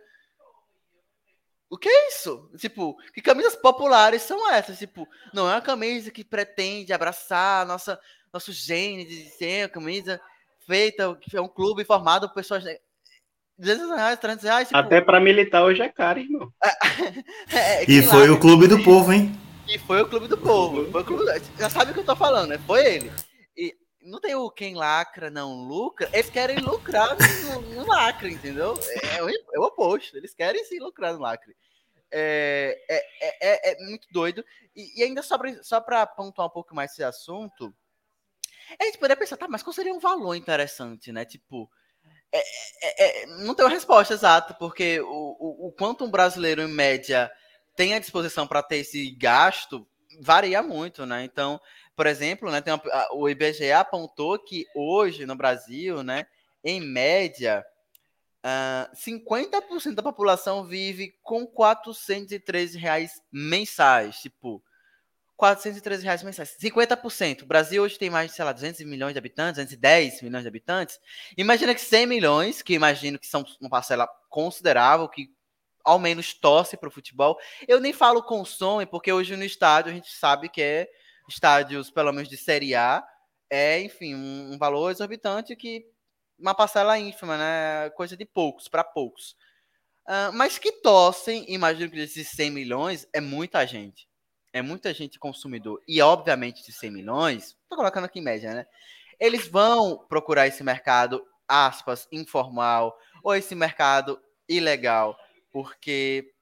O que é isso? Tipo, que camisas populares são essas? Tipo, não é uma camisa que pretende abraçar nossa, nosso gene de ser uma camisa feita, que é um clube formado por pessoas 200 reais, 300 reais. Tipo... Até para militar hoje é caro, irmão. é, e foi lá, o clube do povo, hein? E foi o clube do povo. Foi clube... Já sabe o que eu tô falando, né? Foi ele. Não tem o quem lacra, não lucra. Eles querem lucrar no, no lacre, entendeu? É, é, é, o oposto. Eles querem sim lucrar no lacre. É, é, é, é muito doido. E, e ainda só pra, só para pontuar um pouco mais esse assunto, a gente poderia pensar, tá, mas qual seria um valor interessante, né? Tipo, é, é, é, não tem uma resposta exata, porque o, o, o, quanto um brasileiro, em média, tem a disposição para ter esse gasto varia muito, né? Então, por exemplo, né, uma, o IBGE apontou que hoje no Brasil, né, em média, uh, ah, 50% da população vive com 413 reais mensais. Tipo, 413 reais mensais. 50%. O Brasil hoje tem mais de, sei lá, 200 milhões de habitantes, 210 milhões de habitantes. Imagina que 100 milhões, que imagino que são uma parcela considerável, que ao menos torce para o futebol. Eu nem falo consome, porque hoje no estádio a gente sabe que é estádios, pelo menos de Série A, é, enfim, um, um valor exorbitante que uma parcela ínfima, né? Coisa de poucos, para poucos. Uh, mas que torcem, imagino que desses 100 milhões, é muita gente. É muita gente consumidor. E, obviamente, de 100 milhões, tô colocando aqui em média, né? Eles vão procurar esse mercado, aspas, informal, ou esse mercado ilegal, porque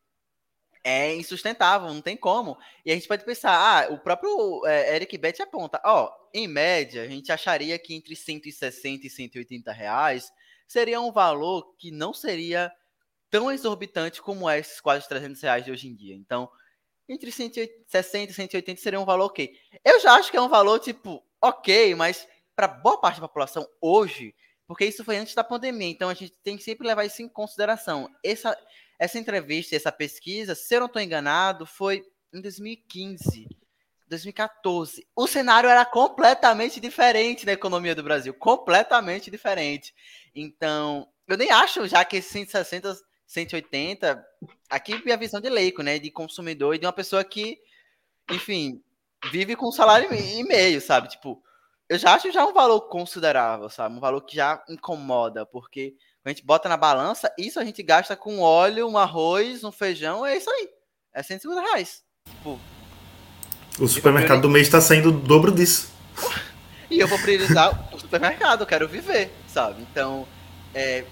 é insustentável, não tem como. E a gente pode pensar, ah, o próprio é, Eric Betts aponta, ó, em média, a gente acharia que entre 160 e 180 reais seria um valor que não seria tão exorbitante como é esses quase 300 reais de hoje em dia. Então, entre 160 e 180 seria um valor ok. Eu já acho que é um valor, tipo, ok, mas para boa parte da população hoje, porque isso foi antes da pandemia, então a gente tem que sempre levar isso em consideração. Essa, essa entrevista, essa pesquisa, se eu não estou enganado, foi em 2015, 2014. O cenário era completamente diferente na economia do Brasil, completamente diferente. Então, eu nem acho já que esses 160, 180, aqui minha visão de leigo, né, de consumidor e de uma pessoa que, enfim, vive com um salário e meio, sabe? Tipo, eu já acho já um valor considerável, sabe? Um valor que já incomoda, porque a gente bota na balança, isso a gente gasta com óleo, um arroz, um feijão, é isso aí. É 150 reais. Tipo, o supermercado do mês está saindo o dobro disso. e eu vou priorizar o supermercado, eu quero viver, sabe? Então, é,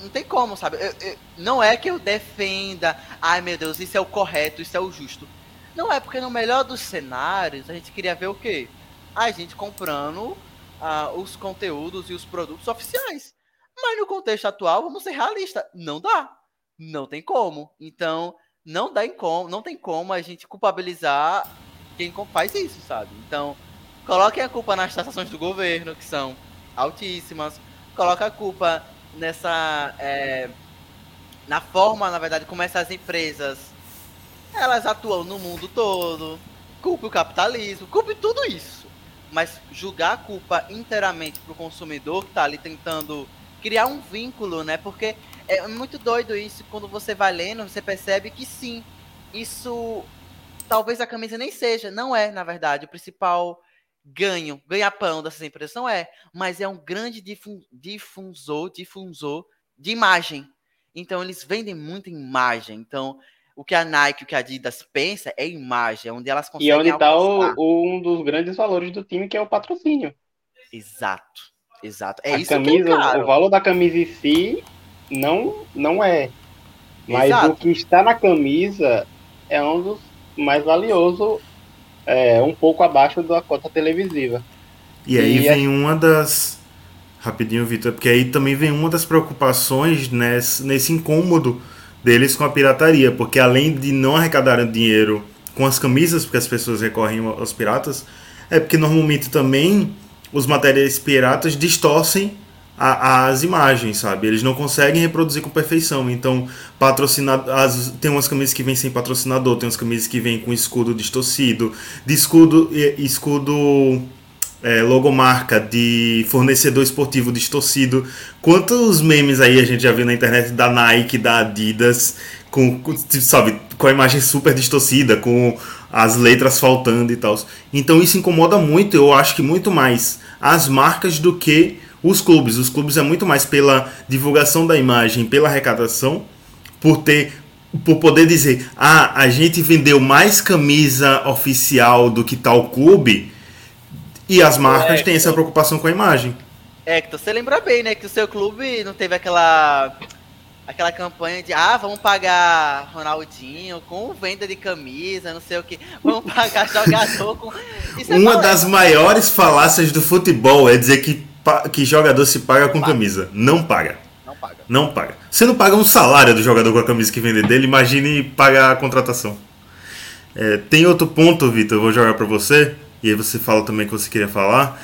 não tem como, sabe? Eu, eu, não é que eu defenda, ai meu Deus, isso é o correto, isso é o justo. Não é, porque no melhor dos cenários, a gente queria ver o quê? A gente comprando ah, os conteúdos e os produtos oficiais. Mas no contexto atual, vamos ser realistas, não dá. Não tem como. Então, não dá em como, não tem como a gente culpabilizar quem faz isso, sabe? Então, coloquem a culpa nas taxações do governo, que são altíssimas. Coloca a culpa nessa é, na forma, na verdade, como essas empresas elas atuam no mundo todo. Culpe o capitalismo, culpe tudo isso. Mas julgar a culpa inteiramente para o consumidor que está ali tentando criar um vínculo, né? Porque é muito doido isso. Quando você vai lendo, você percebe que sim, isso talvez a camisa nem seja, não é, na verdade, o principal ganho, ganha-pão dessas empresas não é, mas é um grande difun difusor, difusor de imagem. Então eles vendem muita imagem. Então o que a Nike, o que a Adidas pensa é imagem, onde elas conseguem. E é onde está um dos grandes valores do time, que é o patrocínio. Exato. Exato. É a isso camisa, que é caro. O valor da camisa em si não, não é. Mas Exato. o que está na camisa é um dos mais valiosos, é, um pouco abaixo da cota televisiva. E aí e vem uma das. Rapidinho, Vitor, porque aí também vem uma das preocupações nesse, nesse incômodo deles com a pirataria, porque além de não arrecadarem dinheiro com as camisas, porque as pessoas recorrem aos piratas, é porque normalmente também os materiais piratas distorcem a, as imagens, sabe? Eles não conseguem reproduzir com perfeição. Então, patrocinado, as, tem umas camisas que vêm sem patrocinador, tem umas camisas que vêm com escudo distorcido, de escudo, escudo é, logomarca de fornecedor esportivo distorcido. Quantos memes aí a gente já viu na internet da Nike, da Adidas, com, com sabe, com a imagem super distorcida, com as letras faltando e tal. Então isso incomoda muito, eu acho que muito mais as marcas do que os clubes. Os clubes é muito mais pela divulgação da imagem, pela arrecadação, por ter por poder dizer, ah, a gente vendeu mais camisa oficial do que tal clube, e as marcas é, têm essa preocupação com a imagem. É, que você lembra bem, né, que o seu clube não teve aquela aquela campanha de ah, vamos pagar Ronaldinho com venda de camisa, não sei o que, vamos pagar jogador com. É Uma das maiores falácias do futebol é dizer que, que jogador se paga com paga. camisa. Não paga. Não paga. Não paga. Você não paga um salário do jogador com a camisa que vende dele, imagine pagar a contratação. É, tem outro ponto, Vitor, eu vou jogar para você, e aí você fala também que você queria falar,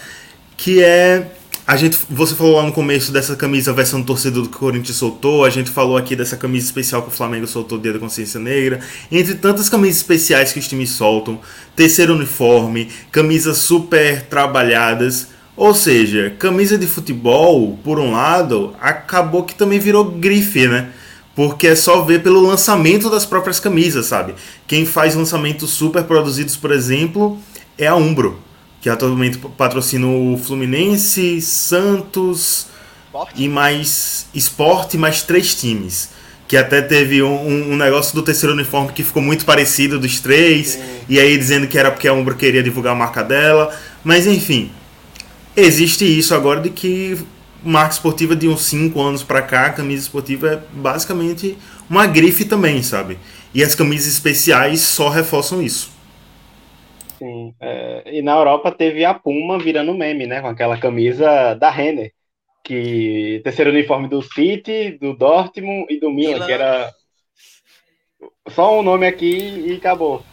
que é a gente, você falou lá no começo dessa camisa versão torcedor que o Corinthians soltou, a gente falou aqui dessa camisa especial que o Flamengo soltou Dia da Consciência Negra, entre tantas camisas especiais que os times soltam, terceiro uniforme, camisas super trabalhadas, ou seja, camisa de futebol, por um lado, acabou que também virou grife, né? Porque é só ver pelo lançamento das próprias camisas, sabe? Quem faz lançamentos super produzidos, por exemplo, é a Umbro que atualmente patrocina o Fluminense, Santos esporte. e mais esporte, mais três times. Que até teve um, um, negócio do terceiro uniforme que ficou muito parecido dos três, Sim. e aí dizendo que era porque a Umbro queria divulgar a marca dela. Mas enfim, existe isso agora de que marca esportiva de uns 5 anos para cá, camisa esportiva é basicamente uma grife também, sabe? E as camisas especiais só reforçam isso. Sim. É, e na Europa teve a Puma virando meme, né? Com aquela camisa da Renner. Que terceiro uniforme do City, do Dortmund e do Milan, Milan. que era só um nome aqui e acabou.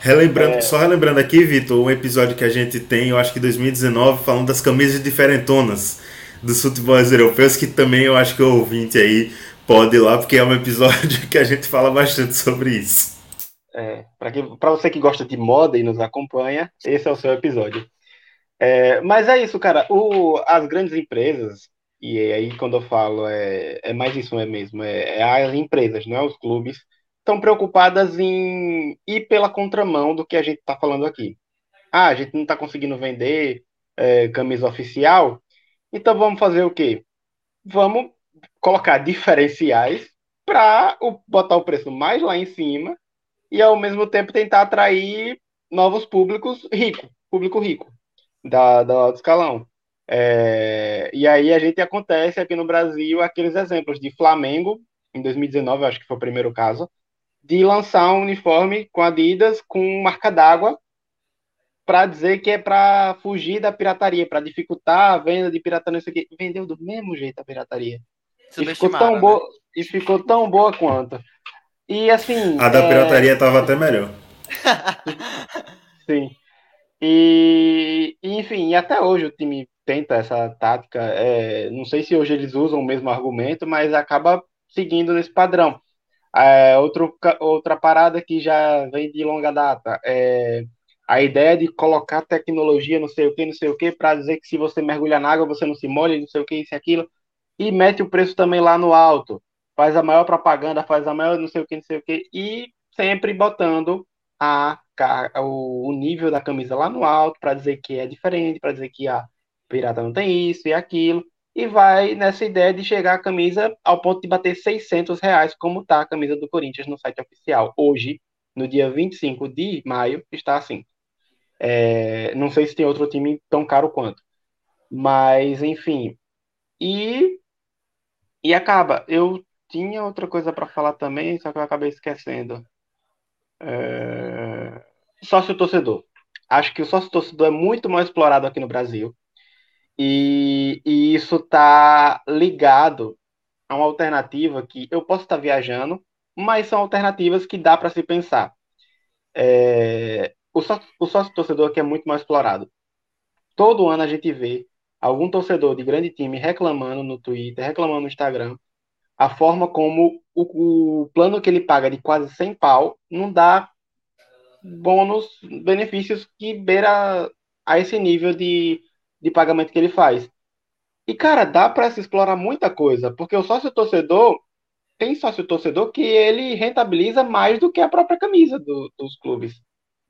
Relembrando, é... Só relembrando aqui, Vitor, um episódio que a gente tem, eu acho que 2019, falando das camisas diferentonas dos futebols europeus, que também eu acho que o ouvinte aí pode ir lá, porque é um episódio que a gente fala bastante sobre isso. É, para você que gosta de moda e nos acompanha, esse é o seu episódio. É, mas é isso, cara. O, as grandes empresas, e aí quando eu falo, é, é mais isso é mesmo, é, é as empresas, não é os clubes, estão preocupadas em ir pela contramão do que a gente está falando aqui. Ah, a gente não está conseguindo vender é, camisa oficial, então vamos fazer o quê? Vamos colocar diferenciais para botar o preço mais lá em cima e ao mesmo tempo tentar atrair novos públicos ricos, público rico da, da alto escalão. É, e aí a gente acontece aqui no Brasil aqueles exemplos de Flamengo, em 2019, acho que foi o primeiro caso, de lançar um uniforme com Adidas com marca d'água para dizer que é para fugir da pirataria, para dificultar a venda de pirataria, isso aqui. Vendeu do mesmo jeito a pirataria. E ficou, tão boa, né? e ficou tão boa quanto. E assim. A da é... pirataria tava até melhor. Sim. E, enfim, e até hoje o time tenta essa tática. É, não sei se hoje eles usam o mesmo argumento, mas acaba seguindo nesse padrão. É, outro, outra parada que já vem de longa data é a ideia de colocar tecnologia, não sei o que, não sei o que, para dizer que se você mergulhar na água você não se molha, não sei o que, isso e aquilo, e mete o preço também lá no alto faz a maior propaganda, faz a maior não sei o que, não sei o que, e sempre botando a, o, o nível da camisa lá no alto para dizer que é diferente, para dizer que a pirata não tem isso e aquilo, e vai nessa ideia de chegar a camisa ao ponto de bater 600 reais, como está a camisa do Corinthians no site oficial. Hoje, no dia 25 de maio, está assim. É, não sei se tem outro time tão caro quanto. Mas, enfim. E, e acaba. Eu tinha outra coisa para falar também, só que eu acabei esquecendo. É... Sócio torcedor. Acho que o sócio torcedor é muito mal explorado aqui no Brasil. E, e isso está ligado a uma alternativa que eu posso estar viajando, mas são alternativas que dá para se pensar. É... O, sócio, o sócio torcedor aqui é muito mal explorado. Todo ano a gente vê algum torcedor de grande time reclamando no Twitter, reclamando no Instagram, a forma como o, o, plano que ele paga de quase 100 pau não dá bônus, benefícios que beira a esse nível de, de pagamento que ele faz. E, cara, dá para se explorar muita coisa, porque o sócio torcedor tem sócio torcedor que ele rentabiliza mais do que a própria camisa do, dos clubes.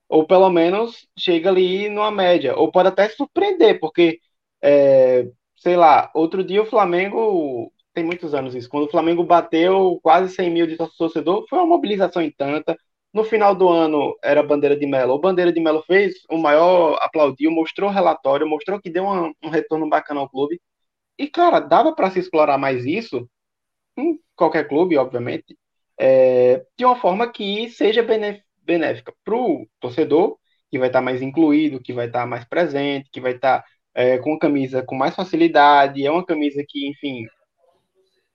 Ou pelo menos chega ali numa média. Ou pode até surpreender, porque, é, sei lá, outro dia o Flamengo tem muitos anos isso. Quando o Flamengo bateu quase 100 mil de torcedor, foi uma mobilização em tanta. No final do ano era Bandeira de Melo. O Bandeira de Melo fez o maior, aplaudiu, mostrou o relatório, mostrou que deu uma, um retorno bacana ao clube. E, cara, dava para se explorar mais isso em qualquer clube, obviamente, é, de uma forma que seja benéfica para o torcedor, que vai estar tá mais incluído, que vai estar tá mais presente, que vai estar tá, é, com camisa com mais facilidade. É uma camisa que, enfim,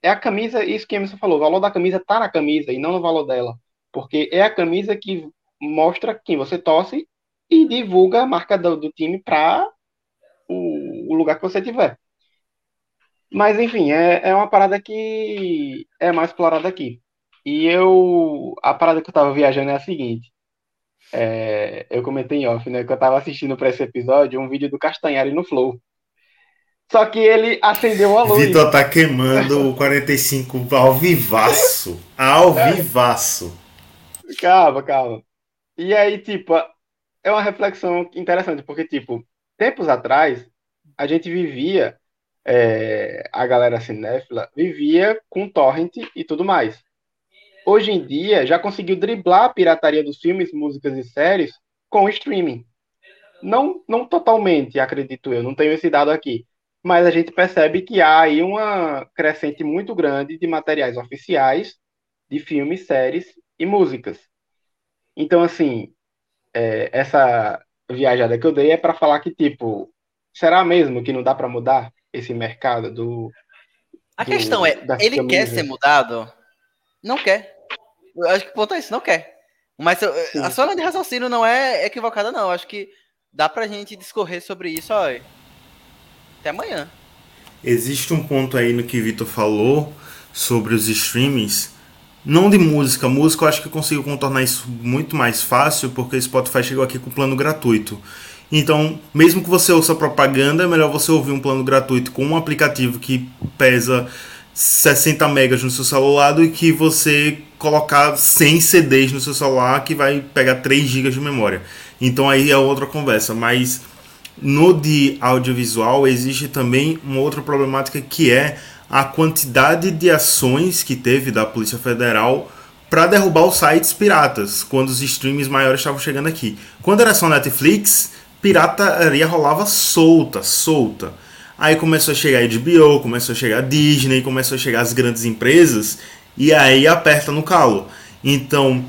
é a camisa, isso que Emerson falou, o valor da camisa tá na camisa e não no valor dela. Porque é a camisa que mostra quem você torce e divulga a marca do, do time para o, o, lugar que você tiver. Mas, enfim, é, é uma parada que é mais explorada aqui. E eu. A parada que eu tava viajando é a seguinte. É, eu comentei em off, né? Que eu tava assistindo para esse episódio um vídeo do Castanhari no Flow. Só que ele acendeu a luz. Vitor tá queimando o 45 ao vivaço. Ao vivaço. Calma, calma. E aí, tipo, é uma reflexão interessante, porque, tipo, tempos atrás, a gente vivia, é, a galera cinéfila vivia com torrent e tudo mais. Hoje em dia, já conseguiu driblar a pirataria dos filmes, músicas e séries com o streaming. Não, não totalmente, acredito eu, não tenho esse dado aqui. Mas a gente percebe que há aí uma crescente muito grande de materiais oficiais de filmes, séries e músicas. Então, assim, é, essa viajada que eu dei é para falar que, tipo, será mesmo que não dá para mudar esse mercado do. A do, questão é, ele quer ser mudado? Não quer. Eu acho que o ponto é isso, não quer. Mas eu, a sua linha de raciocínio não é equivocada, não. Eu acho que dá pra gente discorrer sobre isso, ó. Até amanhã. Existe um ponto aí no que o Vitor falou sobre os streamings não de música. Música eu acho que eu consigo contornar isso muito mais fácil porque o Spotify chegou aqui com plano gratuito. Então, mesmo que você ouça propaganda, é melhor você ouvir um plano gratuito com um aplicativo que pesa 60 megas no seu celular e que você colocar 100 CDs no seu celular que vai pegar 3 GB de memória. Então aí é outra conversa, mas no de audiovisual existe também uma outra problemática que é a quantidade de ações que teve da Polícia Federal para derrubar os sites piratas, quando os streams maiores estavam chegando aqui. Quando era só Netflix, pirataria rolava solta, solta. Aí começou a chegar a HBO, começou a chegar a Disney, começou a chegar as grandes empresas, e aí aperta no calo. Então,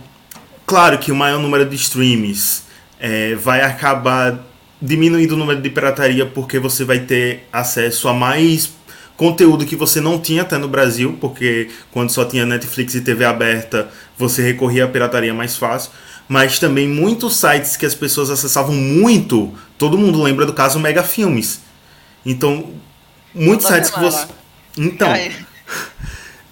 claro que o maior número de streams é, vai acabar diminuindo o número de pirataria porque você vai ter acesso a mais conteúdo que você não tinha até no Brasil, porque quando só tinha Netflix e TV aberta, você recorria à pirataria mais fácil. Mas também muitos sites que as pessoas acessavam muito, todo mundo lembra do caso Mega Filmes. Então, muitos sites que você. Então.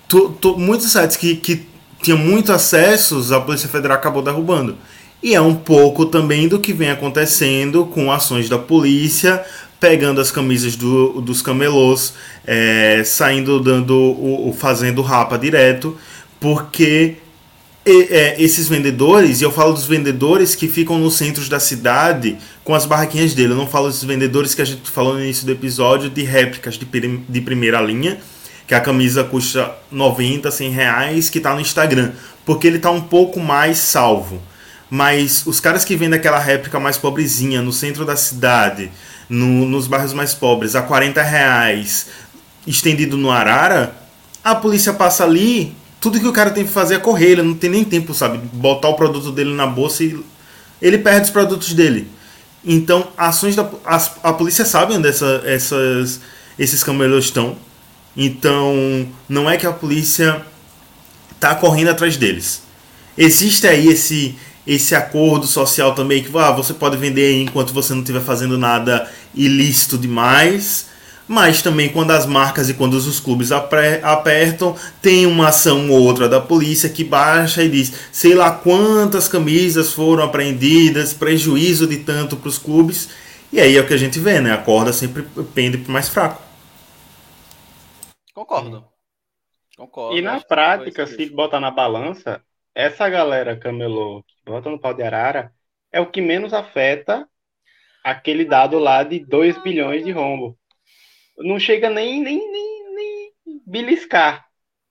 tu, tu, muitos sites que, que tinham muito acessos, a Polícia Federal acabou derrubando. E é um pouco também do que vem acontecendo com ações da polícia pegando as camisas do, dos camelôs, é, saindo dando o, fazendo rapa direto, porque é, esses vendedores, e eu falo dos vendedores que ficam nos centros da cidade com as barraquinhas dele, eu não falo dos vendedores que a gente falou no início do episódio de réplicas de, de primeira linha, que a camisa custa 90, 100 reais, que está no Instagram, porque ele está um pouco mais salvo. Mas os caras que vendem aquela réplica mais pobrezinha no centro da cidade, no, nos bairros mais pobres a 40 reais estendido no Arara, a polícia passa ali, tudo que o cara tem que fazer é correr, ele não tem nem tempo, sabe, botar o produto dele na bolsa e ele perde os produtos dele. Então, ações da a, polícia sabe onde essa, essas, esses camelôs estão. Então, não é que a polícia tá correndo atrás deles. Existe aí esse esse acordo social também que ah, você pode vender enquanto você não estiver fazendo nada ilícito demais. Mas também quando as marcas e quando os clubes apertam, tem uma ação ou outra da polícia que baixa e diz, sei lá quantas camisas foram apreendidas, prejuízo de tanto para os clubes. E aí é o que a gente vê, né? A corda sempre pende para o mais fraco. Concordo. Concordo. E na prática, se botar na balança, essa galera camelô que bota no pau de arara é o que menos afeta aquele dado lá de 2 bilhões de rombo. Não chega nem, nem, nem, nem beliscar,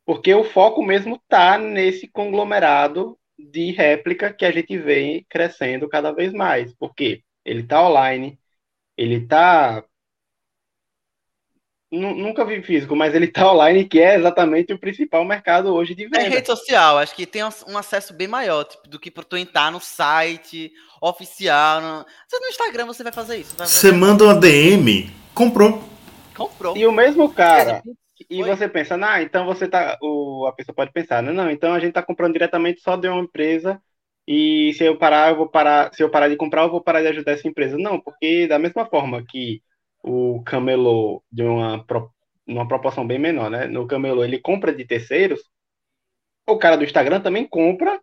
porque o foco mesmo tá nesse conglomerado de réplica que a gente vê crescendo cada vez mais. Porque ele tá online, ele tá nunca vi físico, mas ele tá online, que é exatamente o principal mercado hoje de venda. É rede social, acho que tem um acesso bem maior tipo, do que por tu entrar no site oficial. No... no Instagram você vai fazer isso. Você manda uma DM, comprou. Comprou. E o mesmo cara, E Foi. você pensa, ah, então você tá. O, a pessoa pode pensar, não, não, então a gente tá comprando diretamente só de uma empresa. E se eu parar, eu vou parar. Se eu parar de comprar, eu vou parar de ajudar essa empresa. Não, porque da mesma forma que o camelô de uma, uma proporção bem menor, né? No camelô ele compra de terceiros, o cara do Instagram também compra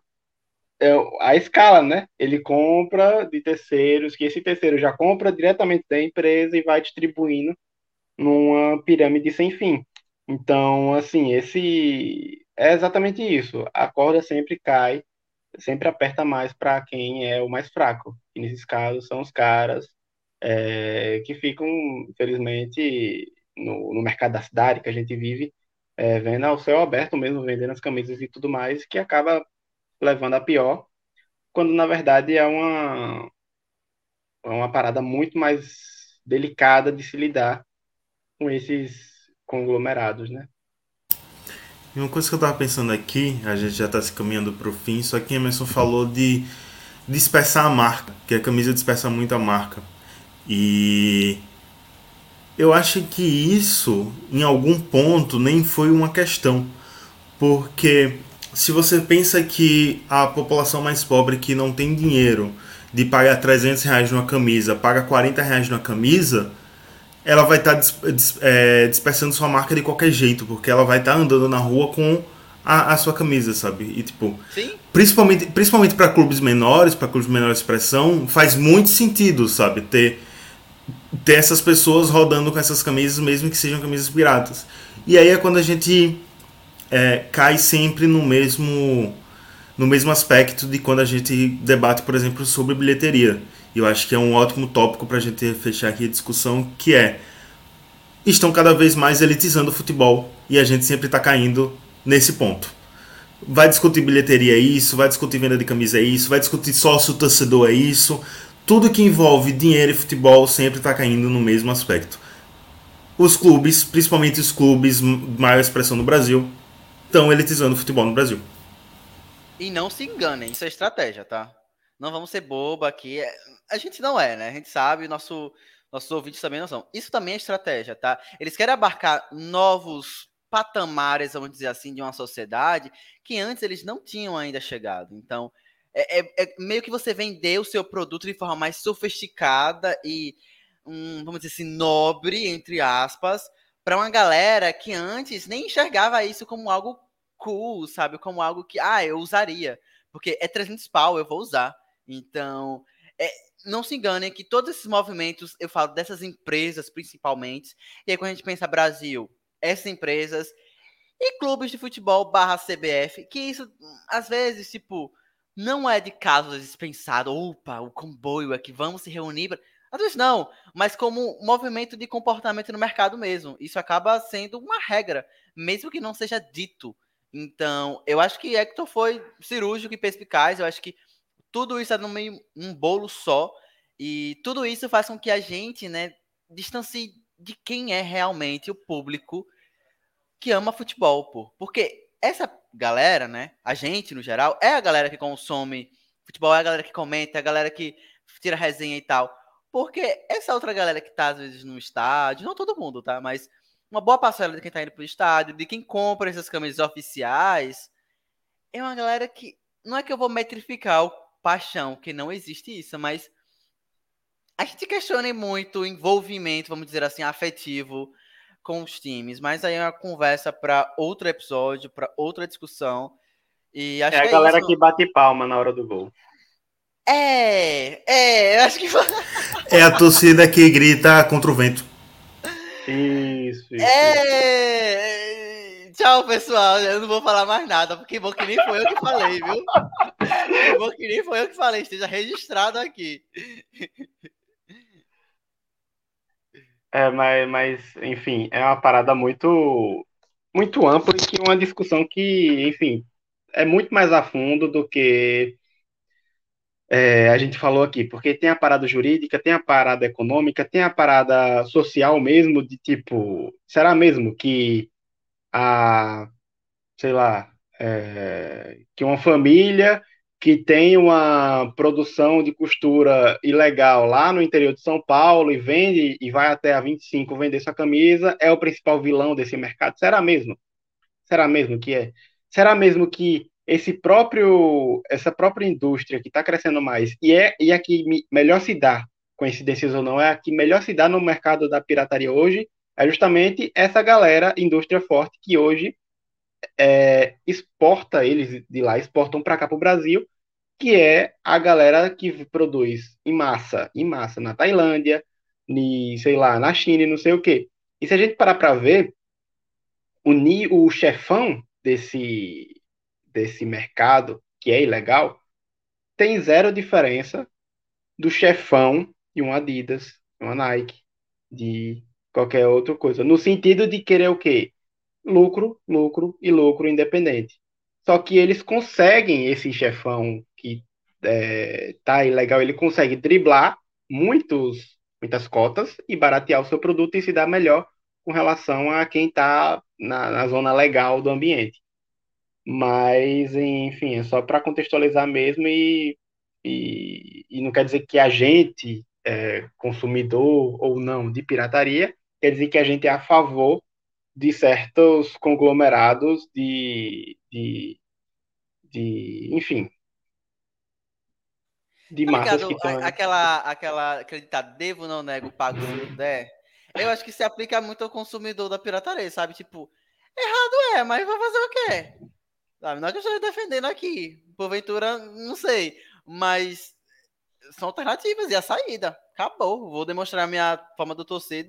é, a escala, né? Ele compra de terceiros, que esse terceiro já compra diretamente da empresa e vai distribuindo numa pirâmide sem fim. Então, assim, esse é exatamente isso. A corda sempre cai, sempre aperta mais para quem é o mais fraco. E nesses casos são os caras é, que ficam, infelizmente, no, no mercado da cidade que a gente vive, é, vendo ao céu aberto mesmo, vendendo as camisas e tudo mais, que acaba levando a pior, quando na verdade é uma, é uma parada muito mais delicada de se lidar com esses conglomerados, né? E uma coisa que eu tava pensando aqui, a gente já tá se caminhando pro fim, só que Emerson falou de dispersar a marca, que a camisa dispersa muito a marca. E eu acho que isso, em algum ponto, nem foi uma questão. Porque se você pensa que a população mais pobre que não tem dinheiro de pagar 300 reais numa camisa, paga 40 reais numa camisa, ela vai estar dis, é, dispersando sua marca de qualquer jeito, porque ela vai estar andando na rua com a, a sua camisa, sabe? E tipo, Sim. principalmente principalmente para clubes menores, para clubes de menor expressão, faz muito sentido, sabe, ter ter essas pessoas rodando com essas camisas, mesmo que sejam camisas piratas. E aí é quando a gente é, cai sempre no mesmo no mesmo aspecto de quando a gente debate, por exemplo, sobre bilheteria. E eu acho que é um ótimo tópico para a gente fechar aqui a discussão, que é estão cada vez mais elitizando o futebol e a gente sempre está caindo nesse ponto. Vai discutir bilheteria é isso, vai discutir venda de camisa é isso, vai discutir sócio torcedor é isso. Tudo que envolve dinheiro e futebol sempre está caindo no mesmo aspecto. Os clubes, principalmente os clubes maior expressão no Brasil, estão elitizando o futebol no Brasil. E não se enganem, isso é estratégia, tá? Não vamos ser boba aqui. A gente não é, né? A gente sabe, nosso, nossos ouvintes também não são. Isso também é estratégia, tá? Eles querem abarcar novos patamares, vamos dizer assim, de uma sociedade que antes eles não tinham ainda chegado. Então, é, é, é meio que você vender o seu produto de forma mais sofisticada e, um, vamos dizer assim, nobre, entre aspas, para uma galera que antes nem enxergava isso como algo cool, sabe? Como algo que, ah, eu usaria. Porque é 300 pau, eu vou usar. Então, é, não se enganem que todos esses movimentos, eu falo dessas empresas principalmente, e aí quando a gente pensa Brasil, essas empresas e clubes de futebol barra CBF, que isso, às vezes, tipo, não é de caso dispensado, opa, o comboio aqui, vamos se reunir. Às vezes não, mas como movimento de comportamento no mercado mesmo. Isso acaba sendo uma regra, mesmo que não seja dito. Então, eu acho que Hector foi cirúrgico e perspicaz. Eu acho que tudo isso é no meio um bolo só. E tudo isso faz com que a gente, né, distancie de quem é realmente o público que ama futebol, pô. Porque essa galera, né, a gente no geral, é a galera que consome futebol, é a galera que comenta, é a galera que tira resenha e tal. Porque essa outra galera que tá às vezes no estádio, não todo mundo, tá? Mas uma boa parcela de quem tá indo pro estádio, de quem compra essas camisas oficiais, é uma galera que. Não é que eu vou metrificar o paixão, que não existe isso, mas a gente questiona muito o envolvimento, vamos dizer assim, afetivo com os times, mas aí é uma conversa para outro episódio, para outra discussão. E acho é a que galera é isso. que bate palma na hora do gol. É, é, acho que É a torcida que grita contra o vento. Isso, isso. É! Tchau, pessoal. Eu não vou falar mais nada, porque bom que nem foi eu que falei, viu? Que bom que nem foi eu que falei, esteja registrado aqui. É, mas, mas, enfim, é uma parada muito, muito ampla e que uma discussão que, enfim, é muito mais a fundo do que é, a gente falou aqui, porque tem a parada jurídica, tem a parada econômica, tem a parada social mesmo, de tipo, será mesmo que a, sei lá, é, que uma família que tem uma produção de costura ilegal lá no interior de São Paulo e vende e vai até a 25 vender sua camisa, é o principal vilão desse mercado? Será mesmo? Será mesmo que é? Será mesmo que esse próprio essa própria indústria que está crescendo mais e é e a que melhor se dá, coincidências ou não, é a que melhor se dá no mercado da pirataria hoje, é justamente essa galera, indústria forte que hoje é, exporta eles de lá, exportam para cá para o Brasil que é a galera que produz em massa, em massa na Tailândia, ni, sei lá, na China e não sei o quê. E se a gente parar para ver, o, o chefão desse, desse mercado, que é ilegal, tem zero diferença do chefão de um Adidas, de uma Nike, de qualquer outra coisa. No sentido de querer o quê? Lucro, lucro e lucro independente. Só que eles conseguem, esse chefão que é, tá ilegal, ele consegue driblar muitos, muitas cotas e baratear o seu produto e se dar melhor com relação a quem está na, na, zona legal do ambiente. Mas, enfim, é só para contextualizar mesmo e, e, e, não quer dizer que a gente, é, consumidor ou não de pirataria, quer dizer que a gente é a favor de certos conglomerados de, de, de enfim, de tá massas que estão... Aquela, aquela acreditada, devo, não nego, pago se puder. Eu acho que se aplica muito ao consumidor da pirataria, sabe? Tipo, errado é, mas vai fazer o quê? Sabe? Não é que eu estou defendendo aqui. Porventura, não sei. Mas são alternativas e a saída. Acabou. Vou demonstrar a minha forma de torcer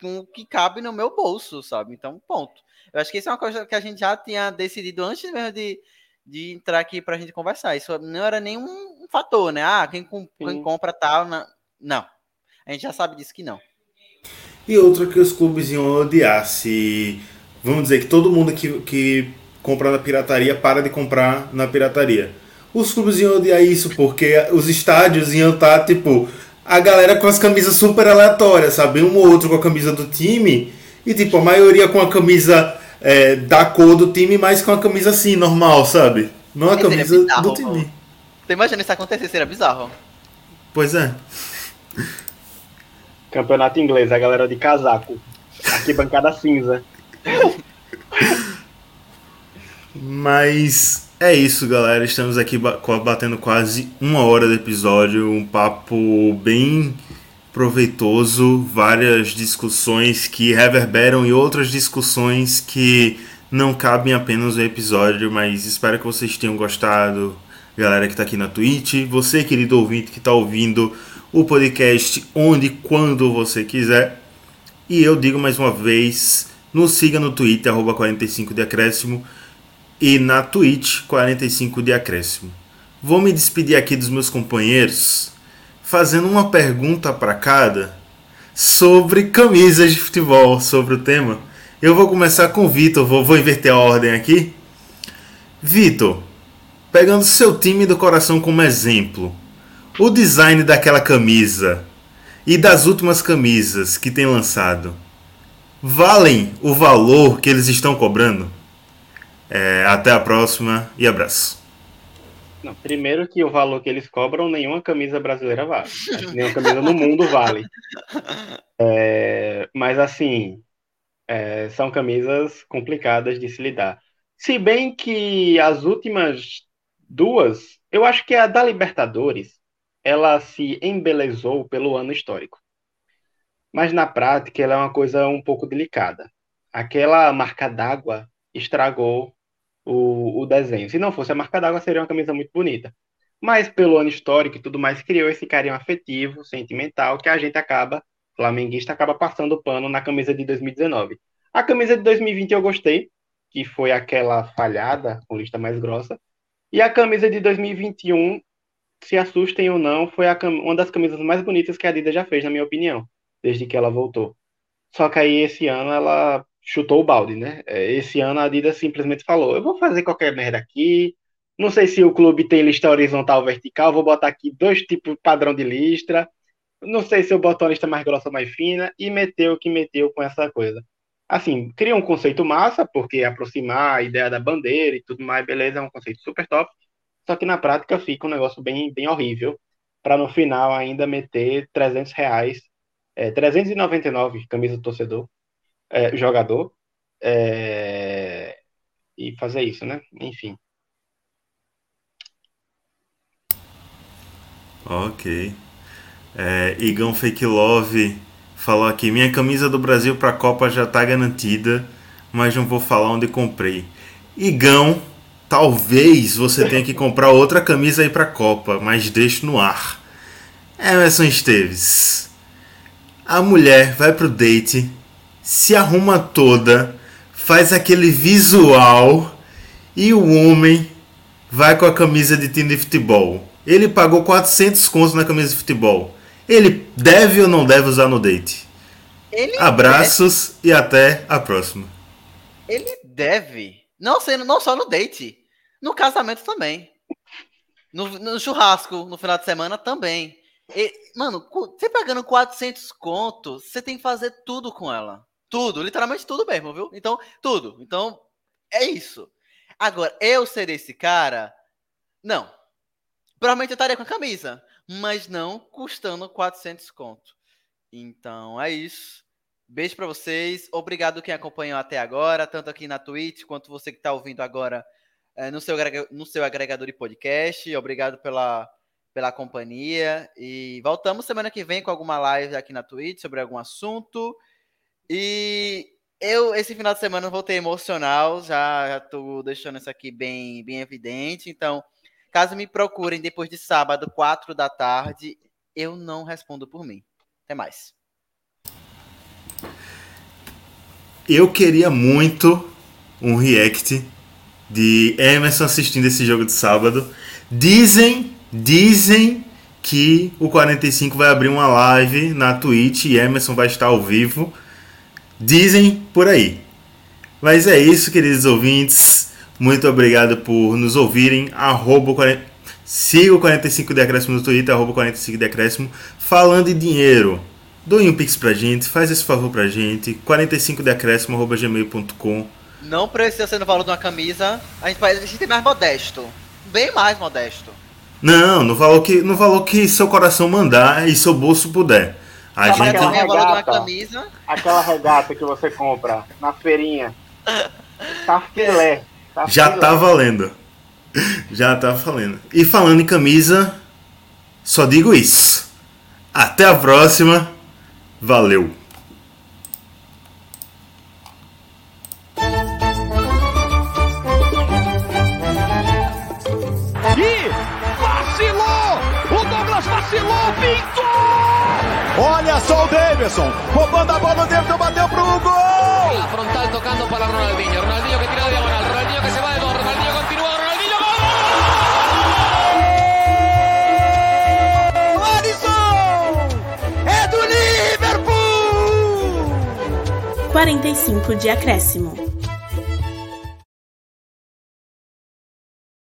com o que cabe no meu bolso, sabe? Então, ponto. Eu acho que isso é uma coisa que a gente já tinha decidido antes mesmo de, de entrar aqui para a gente conversar. Isso não era nenhum fator, né? Ah, quem, quem compra tal. Não. não. A gente já sabe disso que não. E outra que os clubes iam odiar se. Vamos dizer que todo mundo que, que compra na pirataria para de comprar na pirataria. Os clubes iam odiar isso porque os estádios iam estar, tá, tipo, a galera com as camisas super aleatórias, sabe? Um ou outro com a camisa do time e, tipo, a maioria com a camisa é, da cor do time, mas com a camisa assim, normal, sabe? Não a camisa bizarro, do time. Mano. Tu imagina isso acontecer, seria bizarro. Pois é. Campeonato inglês, a galera de casaco. Aqui bancada cinza. Mas é isso, galera. Estamos aqui batendo quase uma hora do episódio. Um papo bem proveitoso. Várias discussões que reverberam e outras discussões que não cabem apenas no episódio. Mas espero que vocês tenham gostado. Galera que está aqui na Twitch. Você, querido ouvinte, que está ouvindo o podcast onde e quando você quiser. E eu digo mais uma vez: nos siga no Twitter, 45 de acréscimo e na Twitch 45 de acréscimo. Vou me despedir aqui dos meus companheiros fazendo uma pergunta para cada sobre camisas de futebol, sobre o tema. Eu vou começar com o Vitor, vou, vou inverter a ordem aqui. Vitor, pegando seu time do coração como exemplo, o design daquela camisa e das últimas camisas que tem lançado valem o valor que eles estão cobrando? É, até a próxima e abraço. Não, primeiro que o valor que eles cobram, nenhuma camisa brasileira vale. nenhuma camisa no mundo vale. É, mas assim, é, são camisas complicadas de se lidar. Se bem que as últimas duas, eu acho que a da Libertadores, ela se embelezou pelo ano histórico. Mas na prática ela é uma coisa um pouco delicada. Aquela marca d'água estragou o, o desenho. Se não fosse a marca d'água, seria uma camisa muito bonita. Mas pelo ano histórico e tudo mais, criou esse carinho afetivo, sentimental, que a gente acaba, flamenguista, acaba passando pano na camisa de 2019. A camisa de 2020 eu gostei, que foi aquela falhada, com lista mais grossa. E a camisa de 2021, se assustem ou não, foi uma das camisas mais bonitas que a Adidas já fez, na minha opinião, desde que ela voltou. Só que aí esse ano ela chutou o balde, né? É, esse ano a Adidas simplesmente falou: eu vou fazer qualquer merda aqui. Não sei se o clube tem lista horizontal ou vertical, vou botar aqui dois tipos padrão de listra. Não sei se eu boto uma lista mais grossa ou mais fina, e meteu o que meteu com essa coisa. Assim, cria um conceito massa, porque aproximar a ideia da bandeira e tudo mais, beleza, é um conceito super top. só que na prática fica um negócio bem, bem horrível, para no final ainda meter 300 reais, é, 399 camisa do torcedor, é, jogador, é, e fazer isso, né? Enfim. Ok. É, Igão Fake Love falou aqui: minha camisa do Brasil para a Copa já está garantida, mas não vou falar onde comprei. Igão, talvez você tenha que comprar outra camisa aí para a Copa, mas deixo no ar. Emerson Esteves. A mulher vai pro date, se arruma toda, faz aquele visual e o homem vai com a camisa de time de futebol. Ele pagou 400 contos na camisa de futebol. Ele deve ou não deve usar no date? Ele Abraços deve. e até a próxima. Ele deve. Não, sendo, não só no date. No casamento também. No, no churrasco, no final de semana também. E, mano, você pagando 400 contos, você tem que fazer tudo com ela. Tudo, literalmente tudo mesmo, viu? Então, tudo. Então, é isso. Agora, eu ser esse cara, não. Provavelmente eu estaria com a camisa mas não custando 400 conto. Então é isso. Beijo para vocês. Obrigado quem acompanhou até agora, tanto aqui na Twitch quanto você que está ouvindo agora é, no, seu, no seu agregador de podcast. Obrigado pela, pela companhia. E voltamos semana que vem com alguma live aqui na Twitch sobre algum assunto. E eu, esse final de semana, voltei emocional. Já, já tô deixando isso aqui bem, bem evidente. Então, Caso me procurem depois de sábado, 4 da tarde, eu não respondo por mim. Até mais. Eu queria muito um react de Emerson assistindo esse jogo de sábado. Dizem, dizem que o 45 vai abrir uma live na Twitch e Emerson vai estar ao vivo. Dizem por aí. Mas é isso, queridos ouvintes. Muito obrigado por nos ouvirem. Arroba, siga o 45 Decréscimo no Twitter, arroba 45 Decréscimo. Falando em dinheiro, doe um pix pra gente, faz esse favor pra gente. 45decréscimo, arroba gmail.com. Não precisa ser no valor de uma camisa, a gente, a gente tem mais modesto. Bem mais modesto. Não, no valor que, no valor que seu coração mandar e seu bolso puder. A gente... aquela, regata, camisa. aquela regata que você compra na feirinha. Tá filé. Tá Já tá valendo. Já tá valendo. E falando em camisa, só digo isso. Até a próxima. Valeu. Davidson, roubando a bola, o Davidson bateu pro gol! La frontal tocando para Ronaldinho, Ronaldinho que tira de diagonal, Ronaldinho que se va de dos, Ronaldinho continúa, Ronaldinho gol! Alisson! É do Liverpool! 45 de acréscimo.